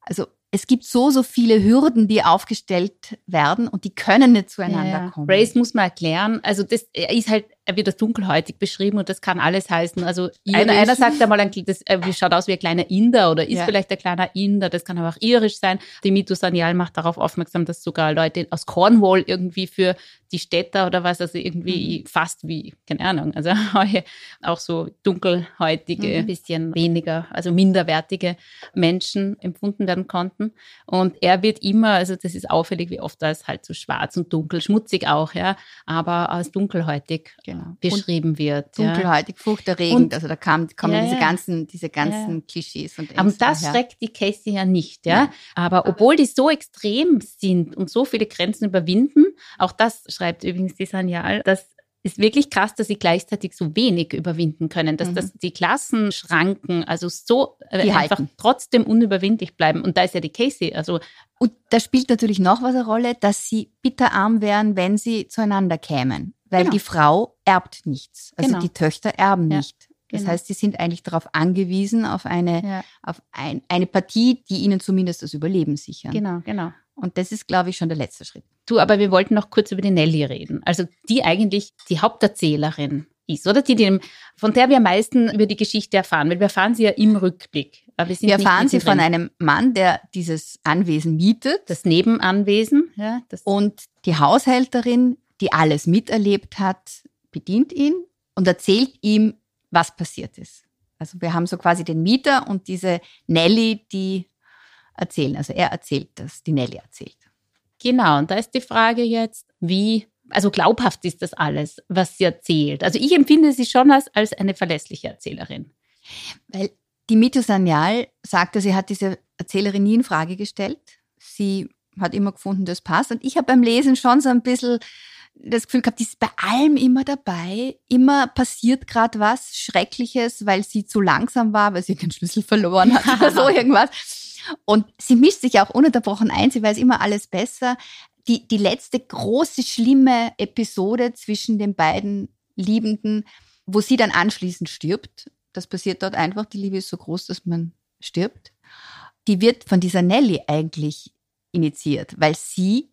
Also es gibt so, so viele Hürden, die aufgestellt werden und die können nicht zueinander Ja, kommen. Race muss man erklären. Also das ist halt, er wird als dunkelhäutig beschrieben und das kann alles heißen. Also einer, einer sagt einmal, ein, das äh, wie schaut aus wie ein kleiner Inder oder ist Ja. vielleicht ein kleiner Inder, das kann aber auch irisch sein. Die Mito Sanyal macht darauf aufmerksam, dass sogar Leute aus Cornwall irgendwie für die Städter oder was, also irgendwie fast wie, keine Ahnung, also auch so dunkelhäutige, Mhm. bisschen weniger, also minderwertige Menschen empfunden werden konnten. Und er wird immer, also das ist auffällig, wie oft als halt so schwarz und dunkel, schmutzig auch, ja, aber als dunkelhäutig Genau. beschrieben wird. Ja. Dunkelhäutig, furchterregend. Und- also da kam, kommen Ja, diese ja. ganzen, diese ganzen Klischees und Aber Ängste das her. schreckt die Casey ja nicht, ja? Ja. Aber obwohl die so extrem sind und so viele Grenzen überwinden, auch das schreibt übrigens die Sanyal, das ist wirklich krass, dass sie gleichzeitig so wenig überwinden können, dass Mhm. das die Klassenschranken also so äh, Die einfach halten. trotzdem unüberwindlich bleiben. Und da ist ja die Casey, also Und da spielt natürlich noch was eine Rolle, dass sie bitterarm wären, wenn sie zueinander kämen. Weil Genau. die Frau erbt nichts. Also Genau. die Töchter erben Ja, nicht. Das genau. heißt, sie sind eigentlich darauf angewiesen, auf eine, ja, auf ein, eine Partie, die ihnen zumindest das Überleben sichern. genau, genau. Und das ist, glaube ich, schon der letzte Schritt. Du, aber wir wollten noch kurz über die Nelly reden. Also die eigentlich die Haupterzählerin ist, oder? Die, die, von der wir am meisten über die Geschichte erfahren, weil wir erfahren sie ja im Rückblick. Aber wir sind Wir erfahren sie von mittendrin. einem Mann, der dieses Anwesen mietet. das Nebenanwesen, ja, das Und die Haushälterin, die alles miterlebt hat, bedient ihn und erzählt ihm, was passiert ist. Also wir haben so quasi den Mieter und diese Nelly, die erzählen. Also er erzählt das, die Nelly erzählt. genau. Und da ist die Frage jetzt, wie, also glaubhaft ist das alles, was sie erzählt. Also ich empfinde sie schon als, als eine verlässliche Erzählerin. Weil die Mito Sanyal sagte, sie hat diese Erzählerin nie in Frage gestellt. Sie hat immer gefunden, das passt. Und ich habe beim Lesen schon so ein bisschen das Gefühl gehabt, die ist bei allem immer dabei. Immer passiert gerade was Schreckliches, weil sie zu langsam war, weil sie den Schlüssel verloren hat oder so irgendwas. Und sie mischt sich auch ununterbrochen ein. Sie weiß immer alles besser. Die, die letzte große, schlimme Episode zwischen den beiden Liebenden, wo sie dann anschließend stirbt, das passiert dort einfach. Die Liebe ist so groß, dass man stirbt. Die wird von dieser Nelly eigentlich initiiert, weil sie,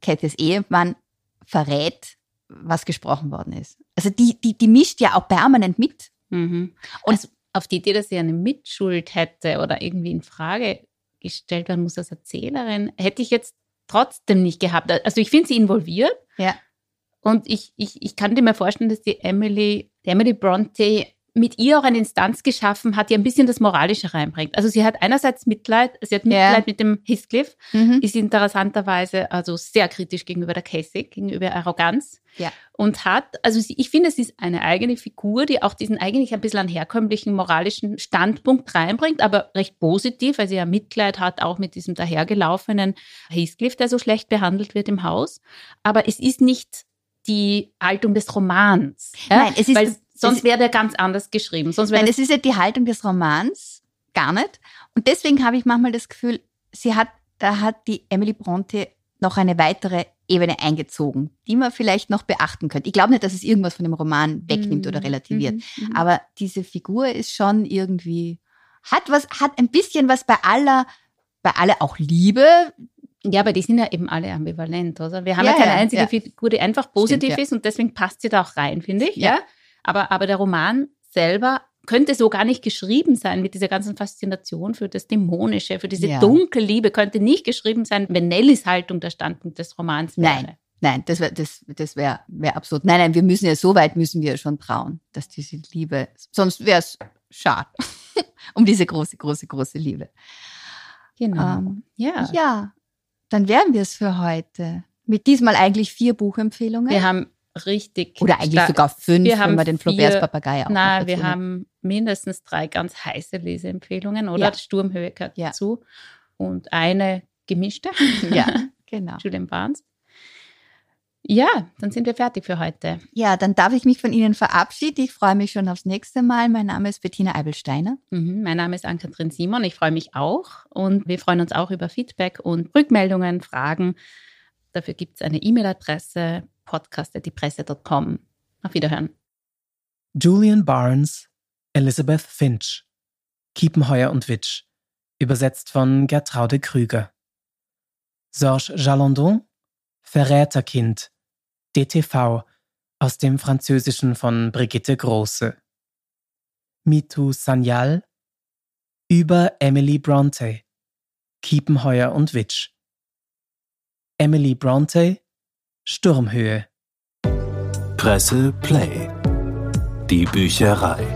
Kathys Ehemann, verrät, was gesprochen worden ist. Also die, die, die mischt ja auch permanent mit. Mhm. Und- also auf die Idee, dass sie eine Mitschuld hätte oder irgendwie in Frage gestellt werden muss als Erzählerin, hätte ich jetzt trotzdem nicht gehabt. Also ich finde sie involviert. Ja. Und ich, ich, ich kann dir mir vorstellen, dass die Emily, die Emily Bronte mit ihr auch eine Instanz geschaffen hat, die ein bisschen das Moralische reinbringt. Also sie hat einerseits Mitleid, sie hat. Mitleid mit dem Heathcliff, Mhm. ist interessanterweise also sehr kritisch gegenüber der Casey, gegenüber Arroganz. Ja. Und hat, also sie, ich finde, es ist eine eigene Figur, die auch diesen eigentlich ein bisschen einen herkömmlichen moralischen Standpunkt reinbringt, aber recht positiv, weil sie ja Mitleid hat, auch mit diesem dahergelaufenen Heathcliff, der so schlecht behandelt wird im Haus. Aber es ist nicht die Haltung des Romans. Ja? Nein, es ist weil sonst wäre der ganz anders geschrieben. Sonst Nein, es ist ja die Haltung des Romans, gar nicht. Und deswegen habe ich manchmal das Gefühl, sie hat, da hat die Emily Bronte noch eine weitere Ebene eingezogen, die man vielleicht noch beachten könnte. Ich glaube nicht, dass es irgendwas von dem Roman wegnimmt Mhm. oder relativiert. Mhm. Aber diese Figur ist schon irgendwie, hat was, hat ein bisschen was bei aller, bei aller auch Liebe. Ja, aber die sind ja eben alle ambivalent, oder? Wir haben ja, Ja, keine einzige ja. Figur, die einfach positiv Stimmt, ja. ist und deswegen passt sie da auch rein, finde ich. Ja. Aber, aber der Roman selber könnte so gar nicht geschrieben sein mit dieser ganzen Faszination für das Dämonische, für diese Ja. dunkle Liebe, könnte nicht geschrieben sein, wenn Nellys Haltung der Standpunkt des Romans wäre. Nein. Nein, das wäre das, das wär, wär absurd. Nein, nein, wir müssen ja so weit müssen wir schon trauen, dass diese Liebe, sonst wäre es schade um diese große, große, große Liebe. Genau. Ähm, ja. Ja, dann wären wir es für heute. Mit diesmal eigentlich vier Buchempfehlungen. Wir haben richtig. Oder eigentlich sogar fünf, Wir wenn haben wir den Flauberts Papagei auch Na, noch wir haben mindestens drei ganz heiße Leseempfehlungen, oder? Ja. Sturmhöhe gehört Ja. dazu. Und eine gemischte, Ja, genau. Julian Barnes. Ja, dann sind wir fertig für heute. Ja, dann darf ich mich von Ihnen verabschieden. Ich freue mich schon aufs nächste Mal. Mein Name ist Bettina Eibelsteiner. Mhm, mein Name ist Ann-Kathrin Simon. Ich freue mich auch. Und wir freuen uns auch über Feedback und Rückmeldungen, Fragen. Dafür gibt es eine E-Mail-Adresse podcast.diepresse.com. Auf Wiederhören. Julian Barnes, Elizabeth Finch, Kiepenheuer und Witsch, übersetzt von Gertraude Krüger. Serge Jalandon, Verräterkind, DTV, aus dem Französischen von Brigitte Große. Mitu Sanyal, über Emily Bronte, Kiepenheuer und Witsch. Emily Bronte, Sturmhöhe. Presse Play. Die Bücherei.